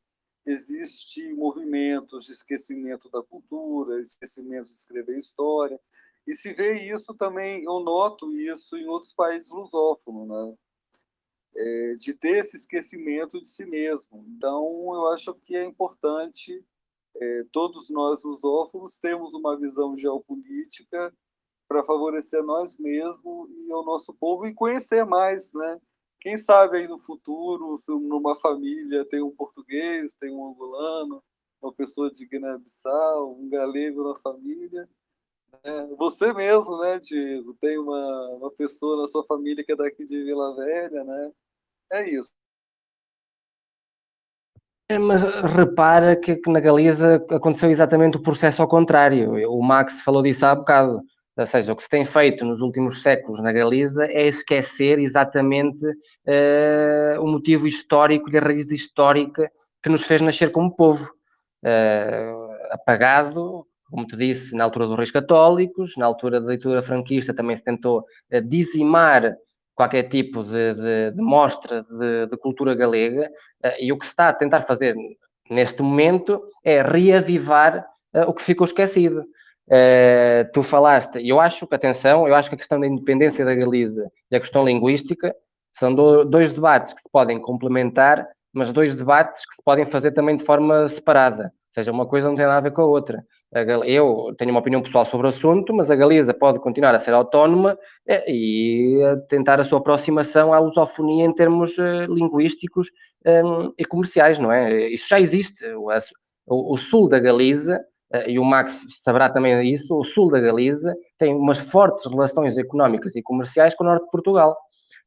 existe movimentos de esquecimento da cultura, esquecimento de escrever história, e se vê isso também, eu noto isso em outros países lusófonos, né? É, de ter esse esquecimento de si mesmo. Então, eu acho que é importante, é, todos nós lusófonos temos uma visão geopolítica para favorecer nós mesmos e o nosso povo e conhecer mais, né? Quem sabe aí no futuro, se numa família tem um português, tem um angolano, uma pessoa de Guiné-Bissau, um galego na família, é, você mesmo, né, Diego? Tem uma, uma pessoa na sua família que é daqui de Vila Velha, né? É isso. É, mas repara que, que, na Galiza aconteceu exatamente o processo ao contrário. O Max falou disso há bocado. Ou seja, o que se tem feito nos últimos séculos na Galiza é esquecer exatamente uh, o motivo histórico e a raiz histórica que nos fez nascer como povo. Uh, apagado como te disse, na altura dos reis católicos, na altura da ditadura franquista também se tentou uh, dizimar qualquer tipo de, de, de mostra de, de, cultura galega, uh, e o que se está a tentar fazer neste momento é reavivar uh, o que ficou esquecido. tu falaste, e eu acho que, atenção, eu acho que a questão da independência da Galiza e a questão linguística são do, dois debates que se podem complementar, mas dois debates que se podem fazer também de forma separada. Ou seja, uma coisa não tem nada a ver com a outra. Eu tenho uma opinião pessoal sobre o assunto, mas a Galiza pode continuar a ser autónoma eh, e tentar a sua aproximação à lusofonia em termos eh, linguísticos um, e comerciais, não é? Isso já existe. O, sul da Galiza, eh, e o Max saberá também isso, o sul da Galiza tem umas fortes relações económicas e comerciais com o norte de Portugal.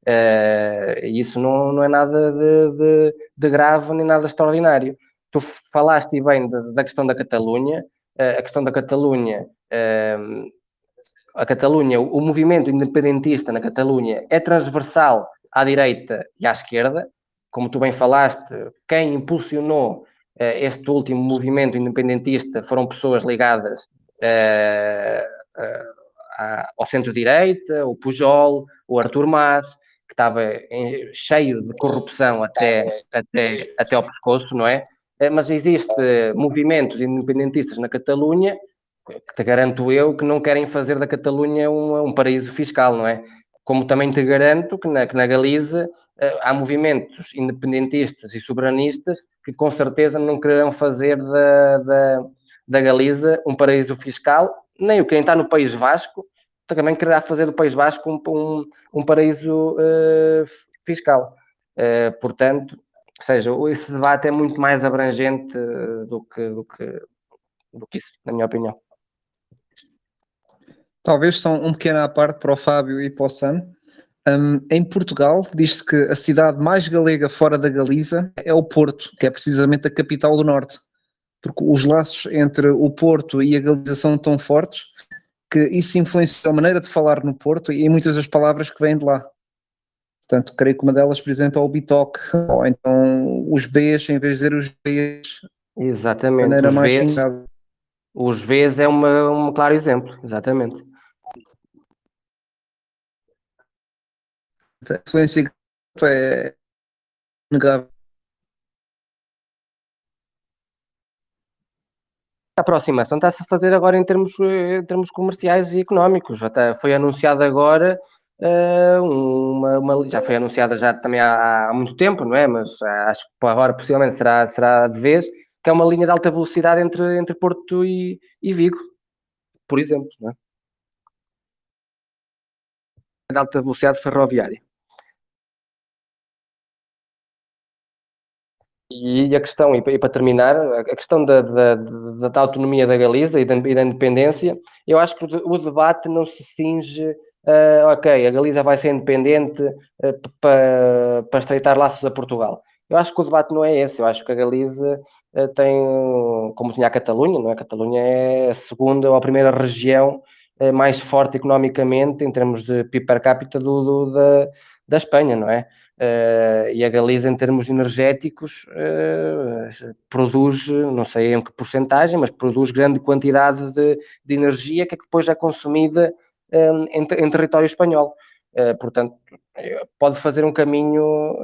Uh, isso não, não é nada de, de, de, grave nem nada extraordinário. Tu falaste bem da questão da Catalunha, a questão da Catalunha, ehm, a Catalunha, o movimento independentista na Catalunha é transversal à direita e à esquerda. Como tu bem falaste, quem impulsionou eh, este último movimento independentista foram pessoas ligadas eh, eh, ao centro-direita, o Pujol, o Artur Mas, que estava cheio de corrupção até, até, até ao pescoço, não é? Eh, mas existe movimentos independentistas na Catalunha que te garanto eu que não querem fazer da Catalunha um, um paraíso fiscal, não é? Como também te garanto que na, que na Galiza uh, há movimentos independentistas e soberanistas que com certeza não quererão fazer da, da, da Galiza um paraíso fiscal, nem o quem está no País Vasco também quererá fazer do País Vasco um, um, um paraíso uh, fiscal. Uh, portanto, ou seja, esse debate é muito mais abrangente eh, do que, do que, do que isso, na minha opinião. Talvez só um pequeno à parte para o Fábio e para o Sam. Um, em Portugal, diz-se que a cidade mais galega fora da Galiza é o Porto, que é precisamente a capital do Norte. Porque os laços entre o Porto e a Galiza são tão fortes que isso influencia a maneira de falar no Porto e muitas das palavras que vêm de lá. Portanto, creio que uma delas, por exemplo, é o Bitoque, ou então os Bs, em vez de dizer os Bs. Exatamente. maneira os mais Bs, Os Bs é uma, um claro exemplo, exatamente. A influência é negável. A aproximação está-se a fazer agora em termos, em termos comerciais e económicos. Até foi anunciado agora uma, uma, já foi anunciada já também há, há, muito tempo, não é? Mas acho que agora possivelmente será, será de vez, que é uma linha de alta velocidade entre, entre Porto e, e Vigo, por exemplo, não é? De alta velocidade ferroviária. E a questão, e para terminar, a questão da, da, da, da autonomia da Galiza e da, e da, independência, eu acho que o debate não se cinge, uh, ok, a Galiza vai ser independente uh, para, para estreitar laços a Portugal. Eu acho que o debate não é esse, eu acho que a Galiza uh, tem, como tinha a Catalunha, não é? A Catalunha é a segunda ou a primeira região mais forte economicamente em termos de PIB per capita do, do da, da Espanha, não é? Uh, e a Galiza, em termos energéticos, uh, produz, não sei em que porcentagem, mas produz grande quantidade de, de energia que, é que depois é consumida um, em, em, território espanhol. Uh, portanto, pode fazer um caminho,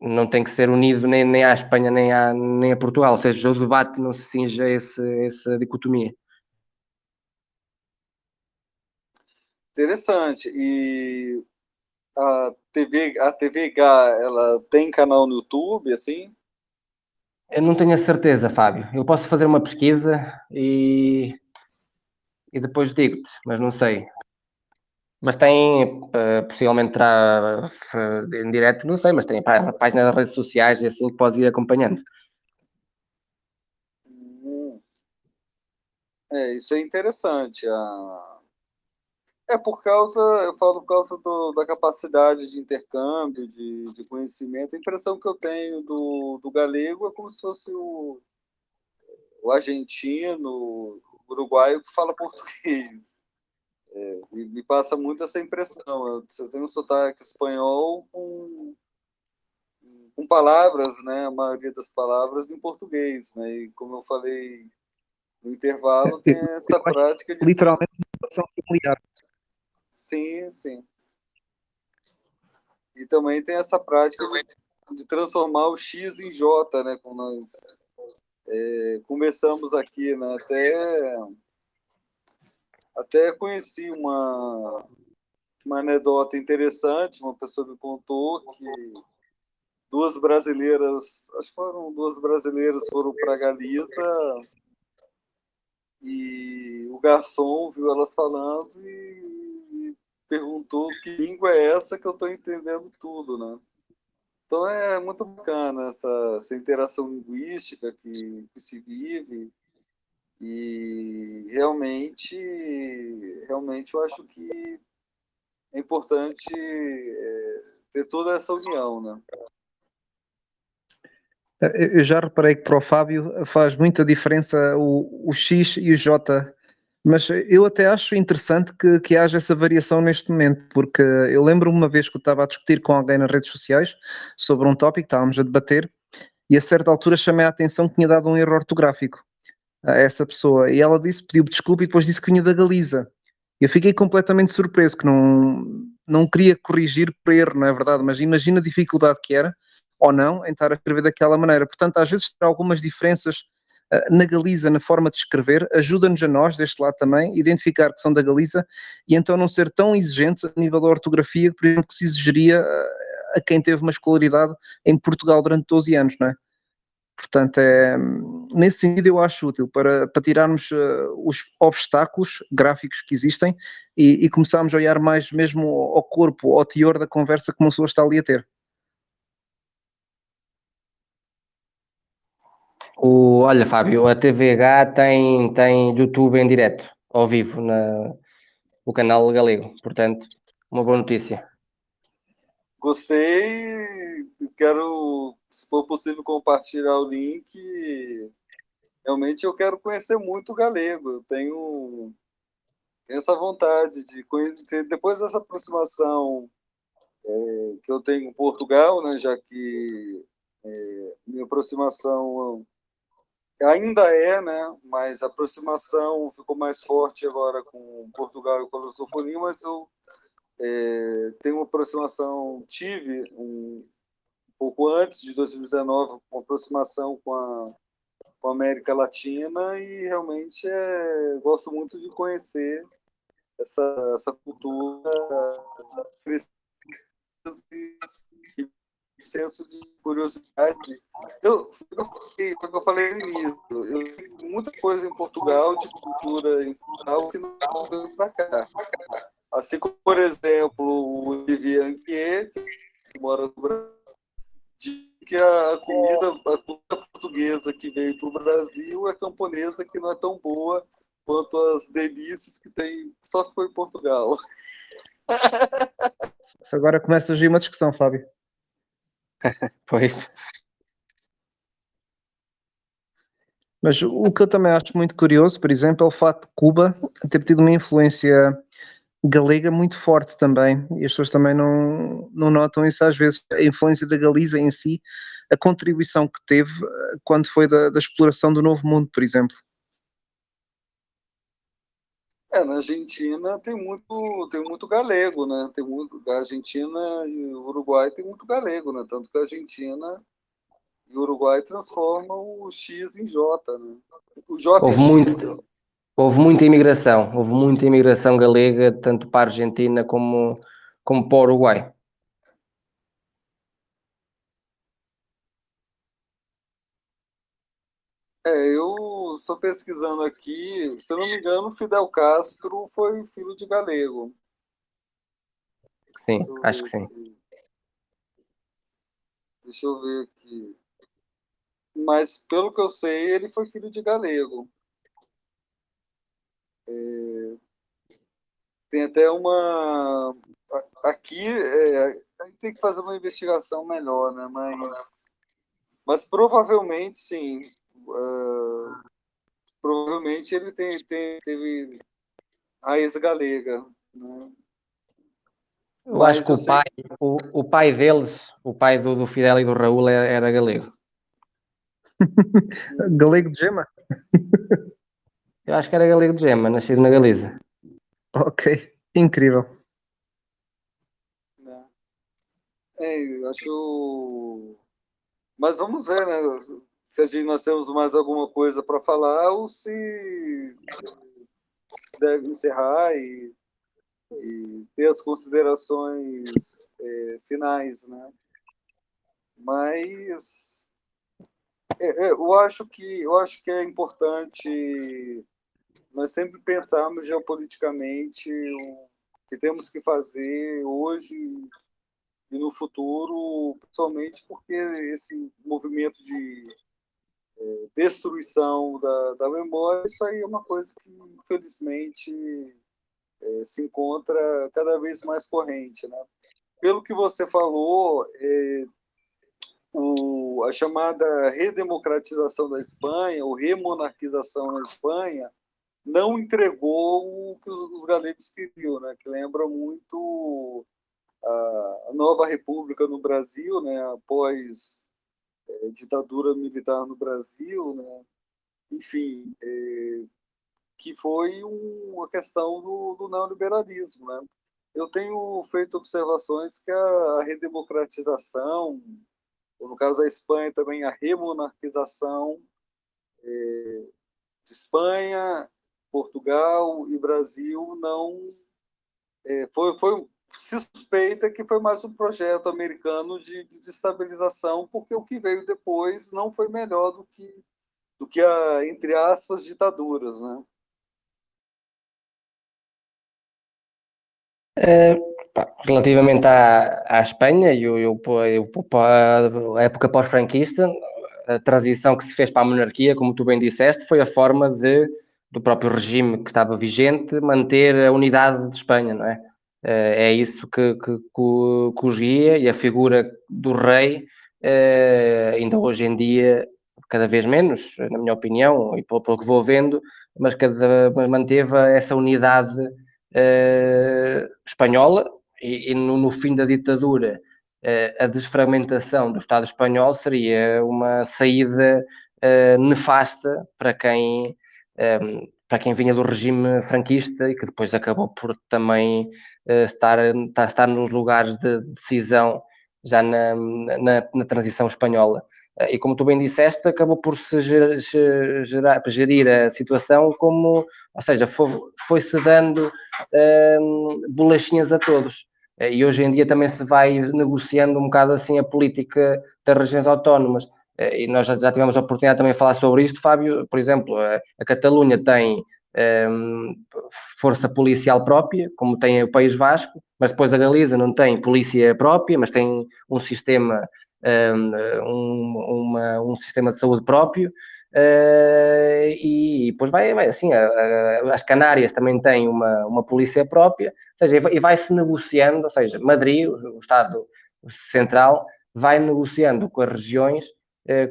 não tem que ser unido nem, nem à Espanha nem à, nem a Portugal, ou seja, o debate não se cinge a esse, essa dicotomia. Interessante. E a TV, a TVH, ela tem canal no YouTube, assim? Eu não tenho a certeza, Fábio. Eu posso fazer uma pesquisa e, e depois digo-te, mas não sei. Mas tem, uh, possivelmente terá uh, em direto, não sei, mas tem a página das redes sociais e assim que podes ir acompanhando. É, isso é interessante. A é por causa, eu falo por causa do, da capacidade de intercâmbio, de, de conhecimento. A impressão que eu tenho do, do galego é como se fosse o, o argentino, uruguaio que fala português. É, me, me, passa muito essa impressão. Eu, eu tenho um sotaque espanhol com, com palavras, né, a maioria das palavras em português. Né, e como eu falei no intervalo, tem essa prática de. Literalmente, familiar. Sim, sim. E também tem essa prática de, de transformar o X em J, né? Como nós é, começamos aqui, né? Até, até conheci uma, uma anedota interessante, uma pessoa me contou que duas brasileiras, acho que foram duas brasileiras, foram para Galiza e o garçom viu elas falando e perguntou que língua é essa que eu estou entendendo tudo, né? Então é muito bacana essa, essa interação linguística que, que, se vive e realmente, realmente eu acho que é importante é, ter toda essa união, né? Eu já reparei que para o Fábio faz muita diferença o, o X e o J mas eu até acho interessante que, que haja essa variação neste momento, porque eu lembro uma vez que eu estava a discutir com alguém nas redes sociais sobre um tópico, estávamos a debater, e a certa altura chamei a atenção que tinha dado um erro ortográfico a essa pessoa, e ela disse, pediu desculpa e depois disse que vinha da Galiza. Eu fiquei completamente surpreso, que não, não queria corrigir por erro, não é verdade? Mas imagina a dificuldade que era, ou não, em estar a escrever daquela maneira. Portanto, às vezes há algumas diferenças na Galiza, na forma de escrever, ajuda-nos a nós, deste lado também, identificar que são da Galiza e então não ser tão exigente a nível da ortografia, por exemplo, que se exigiria eh, a quem teve uma escolaridade em Portugal durante 12 anos, não é? Portanto, é, nesse sentido eu acho útil para, para tirarmos uh, os obstáculos gráficos que existem e, e começarmos a olhar mais mesmo ao corpo, ao teor da conversa que uma pessoa está ali a ter. O, olha, Fábio, a TVH tem, tem YouTube em direto, ao vivo, na, no canal galego. Portanto, uma boa notícia. Gostei, quero, se for possível, compartilhar o link. Realmente eu quero conhecer muito o galego. Eu tenho, tenho essa vontade de conhecer. Depois dessa aproximação é, que eu tenho com Portugal, né, já que é, minha aproximação ainda é, né? Mas a aproximação ficou mais forte agora com Portugal e com a lusofonia, mas eu é, tenho uma aproximação, tive um, um, pouco antes de 2019, uma aproximação com a, com a América Latina e realmente é, gosto muito de conhecer essa, essa cultura senso de curiosidade. Eu, eu, falei, eu falei no início, eu tenho muita coisa em Portugal, de cultura em Portugal, que não veio para cá. Assim como, por exemplo, o Olivier Anquier, que mora no Brasil, que a comida, a comida portuguesa que veio para o Brasil é camponesa que não é tão boa quanto as delícias que tem só foi em Portugal. Agora começa a agir uma discussão, Fábio. pois. Mas o que eu também acho muito curioso, por exemplo, é o fato de Cuba ter tido uma influência galega muito forte também, e as pessoas também não, não notam isso às vezes, a influência da Galiza em si, a contribuição que teve eh, quando foi da, da exploração do Novo Mundo, por exemplo. É, na Argentina tem muito, tem muito galego, né? Tem muito, da Argentina e Uruguai tem muito galego, né? Tanto que a Argentina e o Uruguai transformam o X em J, né? O J houve, muito, houve muita imigração, houve muita imigração galega, tanto para a Argentina como, como para o Uruguai. É, eu estou pesquisando aqui, se eu não me engano, Fidel Castro foi filho de galego. Sim, acho que sim. Aqui. Deixa eu ver aqui. Mas, pelo que eu sei, ele foi filho de galego. É... Tem até uma. Aqui, é... tem que fazer uma investigação melhor, né? Mas, mas provavelmente, sim, uh, provavelmente ele tem, tem, teve raiz galega. Né? Eu Mas acho que o pai, o, o, pai deles, o pai do, do Fidel e do Raul era, era galego. galego de gema? Eu acho que era galego de gema, nascido na Galiza. Ok, incrível. É, eu acho. Mas vamos ver, né? Se a gente, nós temos mais alguma coisa para falar ou se, se deve encerrar e, e, ter as considerações é, finais, né? Mas é, é, eu acho que eu acho que é importante nós sempre pensarmos geopoliticamente o que temos que fazer hoje e no futuro, principalmente porque esse movimento de destruição da, da memória, isso aí é uma coisa que, infelizmente, é, se encontra cada vez mais corrente. Né? Pelo que você falou, é, o, a chamada redemocratização da Espanha, ou remonarquização na Espanha, não entregou o que os, os galegos queriam, né? que lembra muito a, a nova república no Brasil, né? após é, ditadura militar no Brasil, né? enfim, é, que foi um, uma questão do, do, neoliberalismo. Né? Eu tenho feito observações que a, a redemocratização, ou no caso da Espanha também a remonarquização é, de Espanha, Portugal e Brasil não é, foi, foi se suspeita que foi mais um projeto americano de, de desestabilização, porque o que veio depois não foi melhor do que, do que a, entre aspas, ditaduras, né? É, relativamente à, à Espanha e o, a época pós-franquista, a transição que se fez para a monarquia, como tu bem disseste, foi a forma de, do próprio regime que estava vigente manter a unidade de Espanha, não é? Eh, é isso que, que, que, os guia e a figura do rei, eh, ainda hoje em dia, cada vez menos, na minha opinião, e pelo, pelo que vou vendo, mas, cada, manteve essa unidade uh, espanhola e, e no, no, fim da ditadura a desfragmentação do Estado espanhol seria uma saída nefasta para quem para quem vinha do regime franquista e que depois acabou por também uh, estar, estar nos lugares de decisão já na, na, na transição espanhola. Uh, e como tu bem disseste, acabou por se gerar, gerar, gerir a situação como, ou seja, foi-se foi dando uh, bolachinhas a todos. E hoje em dia também se vai negociando um bocado assim a política das regiões autónomas. Eh, e nós já tivemos a oportunidade também de falar sobre isto, Fábio. Por exemplo, a, a Catalunha tem um, ehm, força policial própria, como tem o País Vasco, mas depois a Galiza não tem polícia própria, mas tem um sistema, ehm, um, uma, um sistema de saúde próprio. Uh, e, depois vai, vai assim, a, a, as Canárias também têm uma, uma polícia própria, ou seja, e vai-se negociando, ou seja, Madrid, o Estado Central, vai negociando com as regiões eh,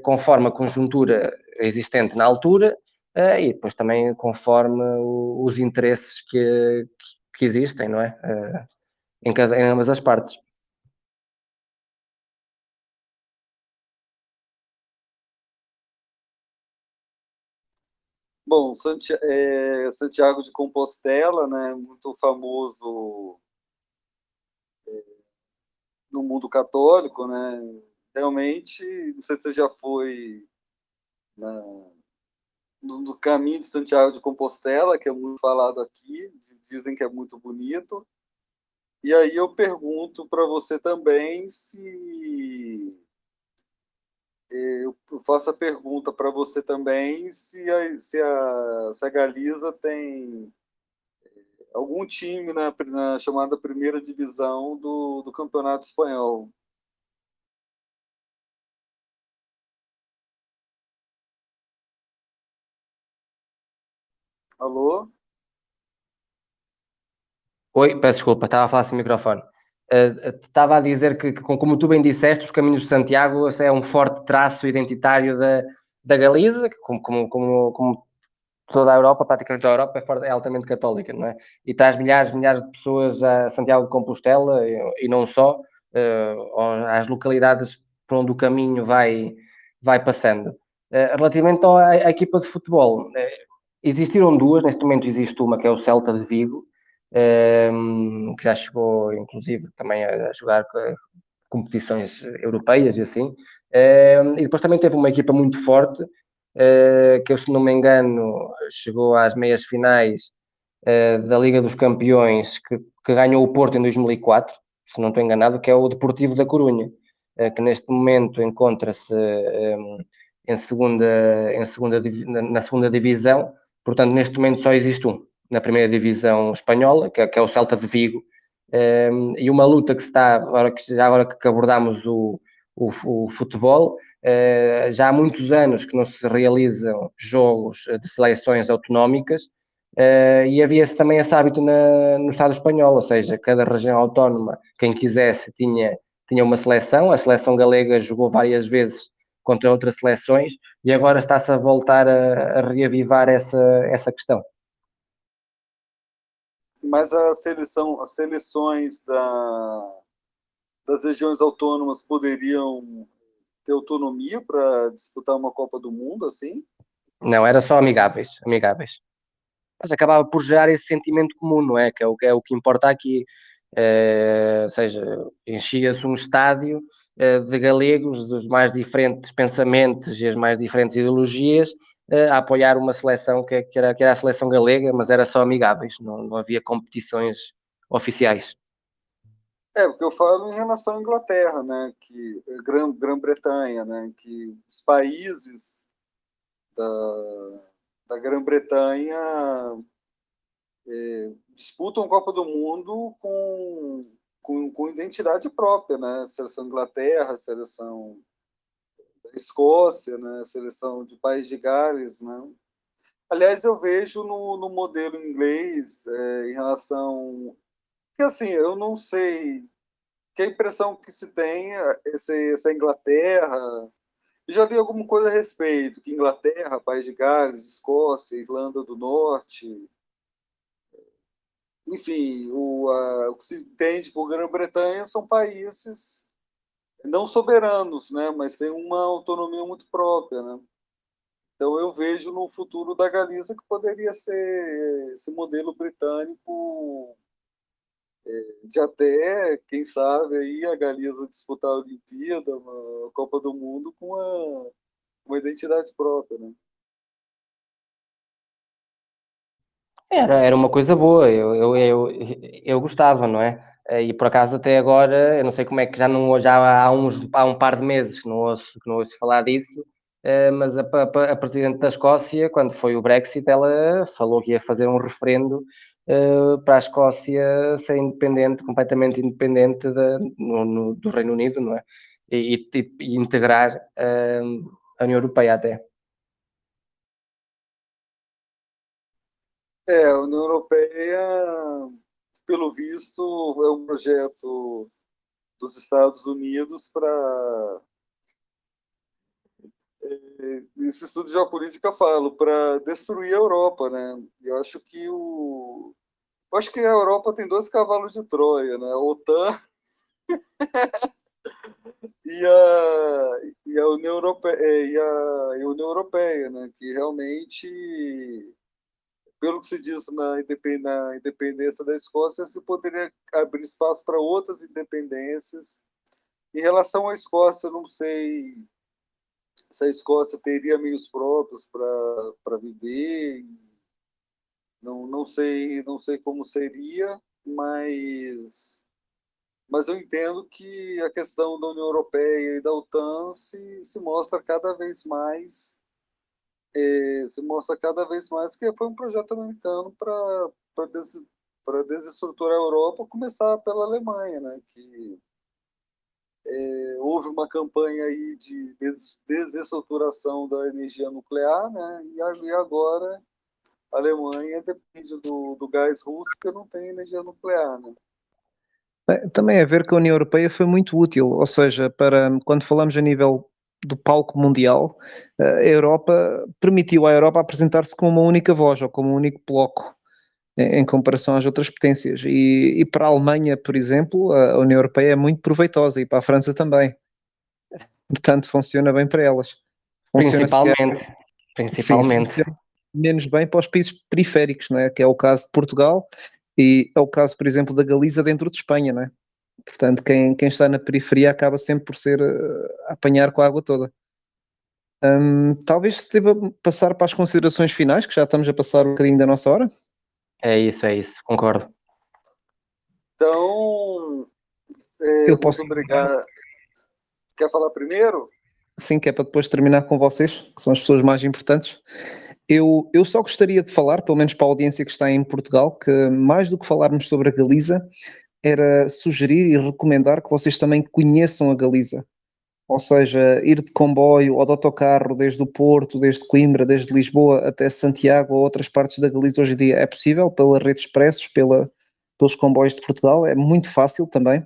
conforme a conjuntura existente na altura eh, e depois também conforme os interesses que, que existem, não é? em, cada, em ambas as partes. Bom, é, Santiago de Compostela, né, muito famoso é, no mundo católico, né? Realmente, não sei se você já foi na, no, no, caminho de Santiago de Compostela, que é muito falado aqui, dizem que é muito bonito. E aí eu pergunto para você também se eu faço a pergunta para você também se a, se a, se a Galiza tem algum time na, na chamada primeira divisão do, do Campeonato Espanhol. Alô? Oi, peço desculpa, estava a falar sem microfone. Uh, estava a dizer que, que, como tu bem disseste, os Caminhos de Santiago é um forte traço identitário da, da Galiza, que como, como, como, como toda a Europa, praticamente toda a Europa, é, forte, é, altamente católica, não é? E traz milhares e milhares de pessoas a Santiago de Compostela e, e não só, uh, às localidades por onde o caminho vai, vai passando. Uh, relativamente à, à, equipa de futebol, existiram duas, neste momento existe uma que é o Celta de Vigo, um, que já chegou, inclusive, também a jogar competições europeias e assim. Um, e depois também teve uma equipa muito forte, uh, que eu, se não me engano, chegou às meias finais uh, da Liga dos Campeões, que, que, ganhou o Porto em 2004, se não estou enganado, que é o Deportivo da Corunha, uh, que neste momento encontra-se um, em segunda, em segunda, na segunda divisão, portanto, neste momento só existe um na primeira divisão espanhola, que é, que é o Celta de Vigo, um, ehm, e uma luta que está, agora que, já agora que abordámos o, o, o futebol, uh, já há muitos anos que não se realizam jogos de seleções autonómicas, uh, e havia-se também esse hábito na, no Estado espanhol, ou seja, cada região autónoma, quem quisesse, tinha, tinha uma seleção, a seleção galega jogou várias vezes contra outras seleções, e agora está-se a voltar a, a reavivar essa, essa questão mas a seleção, as seleções da, das regiões autônomas poderiam ter autonomia para disputar uma Copa do Mundo, assim? Não, era só amigáveis, amigáveis. Mas acabava por gerar esse sentimento comum, não é? Que é o que, é o que importa aqui. É, ou seja, enchia-se um estádio de galegos dos mais diferentes pensamentos e as mais diferentes ideologias a apoiar uma seleção que, que, era, que era a seleção galega, mas era só amigáveis, não, não havia competições oficiais. É, o que eu falo em relação à Inglaterra, né, que Grã-Bretanha, né, que os países da, da Grã-Bretanha é, disputam a Copa do Mundo com, com, com identidade própria, né, seleção Inglaterra, seleção Escócia, né, seleção de País de Gales, né. Aliás, eu vejo no, no modelo inglês é, em relação que assim eu não sei que a impressão que se tem é esse, essa Inglaterra já li alguma coisa a respeito que Inglaterra, País de Gales, Escócia, Irlanda do Norte, enfim, o, a, o que se entende por Grã-Bretanha são países não soberanos, né, mas tem uma autonomia muito própria, né? Então eu vejo no futuro da Galiza que poderia ser esse modelo britânico é, de até, quem sabe, aí a Galiza disputar a Olimpíada, a Copa do Mundo com uma, uma identidade própria, né? Era, era uma coisa boa, eu, eu, eu, eu gostava, não é? Eh, e por acaso até agora, eu não sei como é que já não já há uns há um par de meses que não ouço, que não ouço falar disso, eh, mas a, a, a, Presidente da Escócia, quando foi o Brexit, ela falou que ia fazer um referendo uh, para a Escócia ser independente, completamente independente de, no, no, do Reino Unido, não é? E, e, e integrar a União Europeia até. É, a União Europeia pelo visto, é um projeto dos Estados Unidos para. É, esse estudo de geopolítica falo para destruir a Europa, né? Eu acho que o acho que a Europa tem dois cavalos de Troia, né? A OTAN e a, e a União Europeia, é, e a União Europeia, né? Que realmente, pelo que se diz na, na independência da Escócia, se poderia abrir espaço para outras independências. Em relação à Escócia, não sei se a Escócia teria meios próprios para viver. Não, não sei, não sei como seria, mas mas eu entendo que a questão da União Europeia e da OTAN se, se mostra cada vez mais é, se mostra cada vez mais que foi um projeto americano para des, desestruturar a Europa, começar pela Alemanha, né, que é, houve uma campanha aí de desestruturação da energia nuclear, né? E, agora a Alemanha depende do, do gás russo, porque não tem energia nuclear, né? Também é ver que a União Europeia foi muito útil, ou seja, para quando falamos a nível do palco mundial, a Europa permitiu à Europa apresentar-se como uma única voz ou como um único bloco em comparação às outras potências. E, e, para a Alemanha, por exemplo, a União Europeia é muito proveitosa e para a França também. Portanto, funciona bem para elas. Funciona principalmente. Principalmente. Sim, menos bem para os países periféricos, não é? que é o caso de Portugal e é o caso, por exemplo, da Galiza dentro de Espanha. Não é? Portanto, quem, quem está na periferia acaba sempre por ser uh, a apanhar com a água toda. Um, talvez se deva passar para as considerações finais, que já estamos a passar um bocadinho da nossa hora. É isso, é isso, concordo. Então, é, eu posso obrigar. Quer falar primeiro? Sim, que é para depois terminar com vocês, que são as pessoas mais importantes. Eu, eu só gostaria de falar, pelo menos para a audiência que está em Portugal, que mais do que falarmos sobre a Galiza, era sugerir e recomendar que vocês também conheçam a Galiza ou seja, ir de comboio ou de autocarro desde o Porto, desde Coimbra, desde Lisboa até Santiago ou outras partes da Galiza hoje em dia é possível, pela rede expressos, pela, pelos comboios de Portugal, é muito fácil também.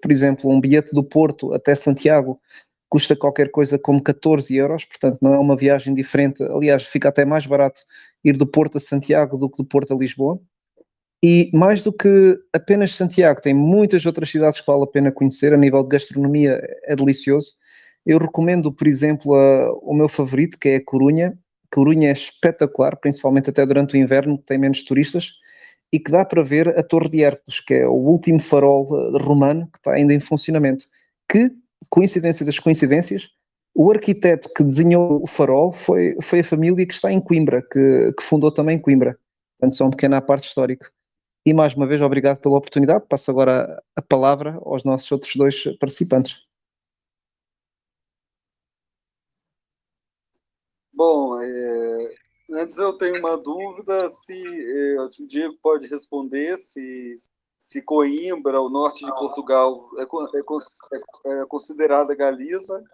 Por exemplo, um bilhete do Porto até Santiago custa qualquer coisa como 14 euros, portanto não é uma viagem diferente. Aliás, fica até mais barato ir do Porto a Santiago do que do Porto a Lisboa. E mais do que apenas Santiago, tem muitas outras cidades que vale a pena conhecer. A nível de gastronomia é delicioso. Eu recomendo, por exemplo, a, o meu favorito, que é a Corunha. Corunha é espetacular, principalmente até durante o inverno, que tem menos turistas, e que dá para ver a Torre de Hércules, que é o último farol eh, romano que está ainda em funcionamento. Que, coincidência das coincidências, o arquiteto que desenhou o farol foi, foi a família que está em Coimbra, que, que fundou também Coimbra. Portanto, só um pequeno à parte histórico. E mais uma vez, obrigado pela oportunidade. Passo agora a palavra aos nossos outros dois participantes. Bom, é, antes eu tenho uma dúvida se é, o Diego pode responder se, se Coimbra, o norte de Portugal, é, é, é, é considerada Galiza.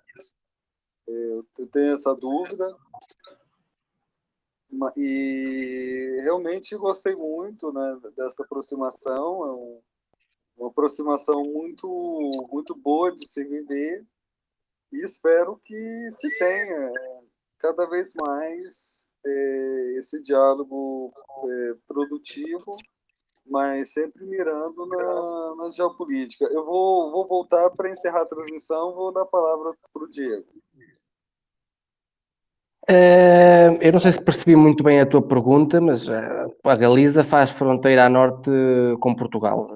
É, eu tenho essa dúvida. E realmente gostei muito né, dessa aproximação, é um, uma aproximação muito, muito boa de se viver e espero que se tenha cada vez mais é, esse diálogo é, produtivo, mas sempre mirando na, na geopolítica. Eu vou, vou voltar para encerrar a transmissão, vou dar a palavra para o Diego. Uh, eu não sei se percebi muito bem a tua pergunta, mas uh, a Galiza faz fronteira a norte com Portugal.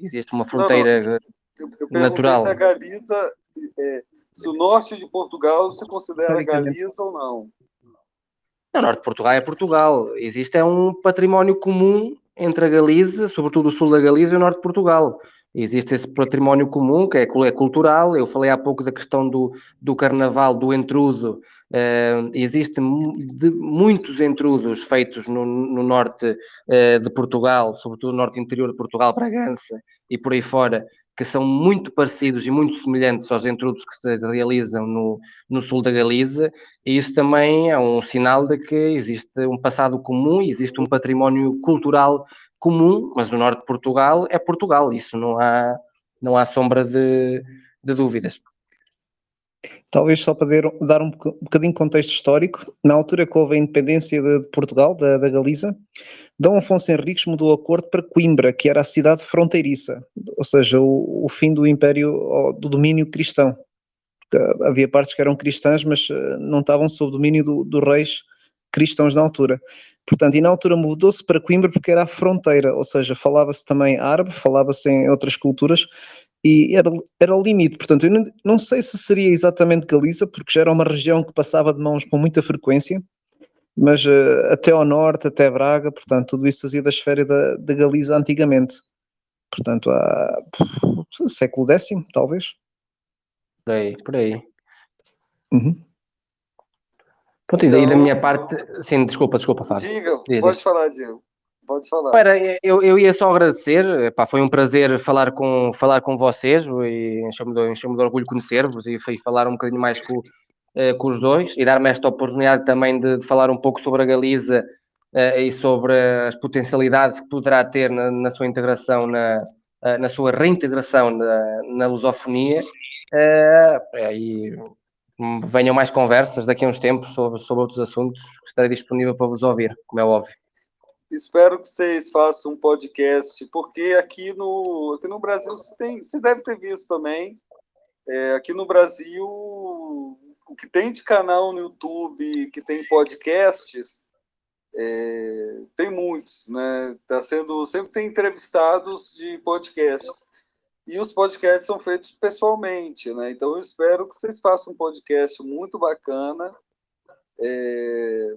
Existe uma fronteira não, não. Eu, eu natural. Se a Galiza, é, se o norte de Portugal se considera Galiza ou não? O norte de Portugal é Portugal. Existe é um património comum entre a Galiza, sobretudo o sul da Galiza e o norte de Portugal. Existe esse património comum que é, é cultural. Eu falei há pouco da questão do, do carnaval, do entrudo. Uh, Existem muitos intrudos feitos no, no norte uh, de Portugal, sobretudo no norte interior de Portugal, Bragança e por aí fora, que são muito parecidos e muito semelhantes aos intrudos que se realizam no, no sul da Galiza, e isso também é um sinal de que existe um passado comum, existe um património cultural comum, mas o norte de Portugal é Portugal, isso não há, não há sombra de, de dúvidas. Talvez só para dar um bocadinho de contexto histórico, na altura que houve a independência de, Portugal, da, da Galiza, Dom Afonso Henriques mudou a corte para Coimbra, que era a cidade fronteiriça, ou seja, o, o fim do império, do domínio cristão. Havia partes que eram cristãs, mas eh, não estavam sob domínio dos do reis cristãos na altura. Portanto, e na altura mudou-se para Coimbra porque era a fronteira, ou seja, falava-se também árabe, falava-se em outras culturas, e era, era o limite. Portanto, eu não, não, sei se seria exatamente Galiza, porque já era uma região que passava de mãos com muita frequência, mas uh, até ao norte, até Braga, portanto, tudo isso fazia da esfera da, da Galiza antigamente. Portanto, há pff, século X, talvez. Por aí, por aí. Uhum. Pronto, então, e da minha parte, sim, desculpa, desculpa, Fábio. Diga, diga pode falar, Diego. Pode falar. Eu, eu ia só agradecer, Epá, foi um prazer falar com, falar com vocês e encheu-me de, encheu de orgulho conhecer-vos e falar um bocadinho mais com, eh, com os dois e dar-me esta oportunidade também de, de, falar um pouco sobre a Galiza uh, e sobre as potencialidades que poderá ter na, na sua integração, na, uh, na sua reintegração na, na lusofonia. Uh, e venham mais conversas daqui a uns tempos sobre, sobre outros assuntos, estarei disponível para vos ouvir, como é óbvio. Espero que vocês façam um podcast, porque aqui no, aqui no Brasil você, tem, você deve ter visto também. É, aqui no Brasil, o que tem de canal no YouTube, que tem podcasts, é, tem muitos, né? Tá sendo, sempre tem entrevistados de podcasts. E os podcasts são feitos pessoalmente, né? Então eu espero que vocês façam um podcast muito bacana. É,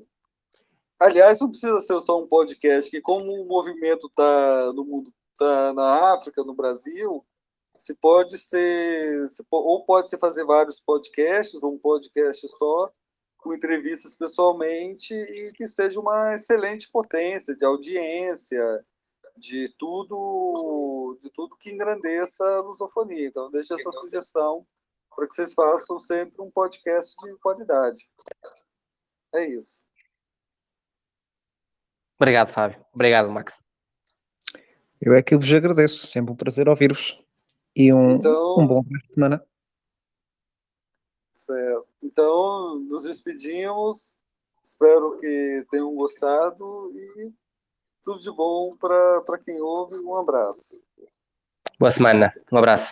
Aliás, não precisa ser só um podcast, que como o movimento está no mundo, está na África, no Brasil, se pode ser, se, ou pode ser fazer vários podcasts, ou um podcast só, com entrevistas pessoalmente, e que seja uma excelente potência de audiência, de tudo, de tudo que engrandeça a lusofonia. Então, deixe essa sugestão para que vocês façam sempre um podcast de qualidade. É isso. Obrigado, Fábio. Obrigado, Max. Eu é que vos agradeço. Sempre um prazer ouvir-vos. E um, então, um bom fim de semana. Certo. Então, nos despedimos. Espero que tenham gostado e tudo de bom para quem ouve. Um abraço. Boa semana. Um abraço.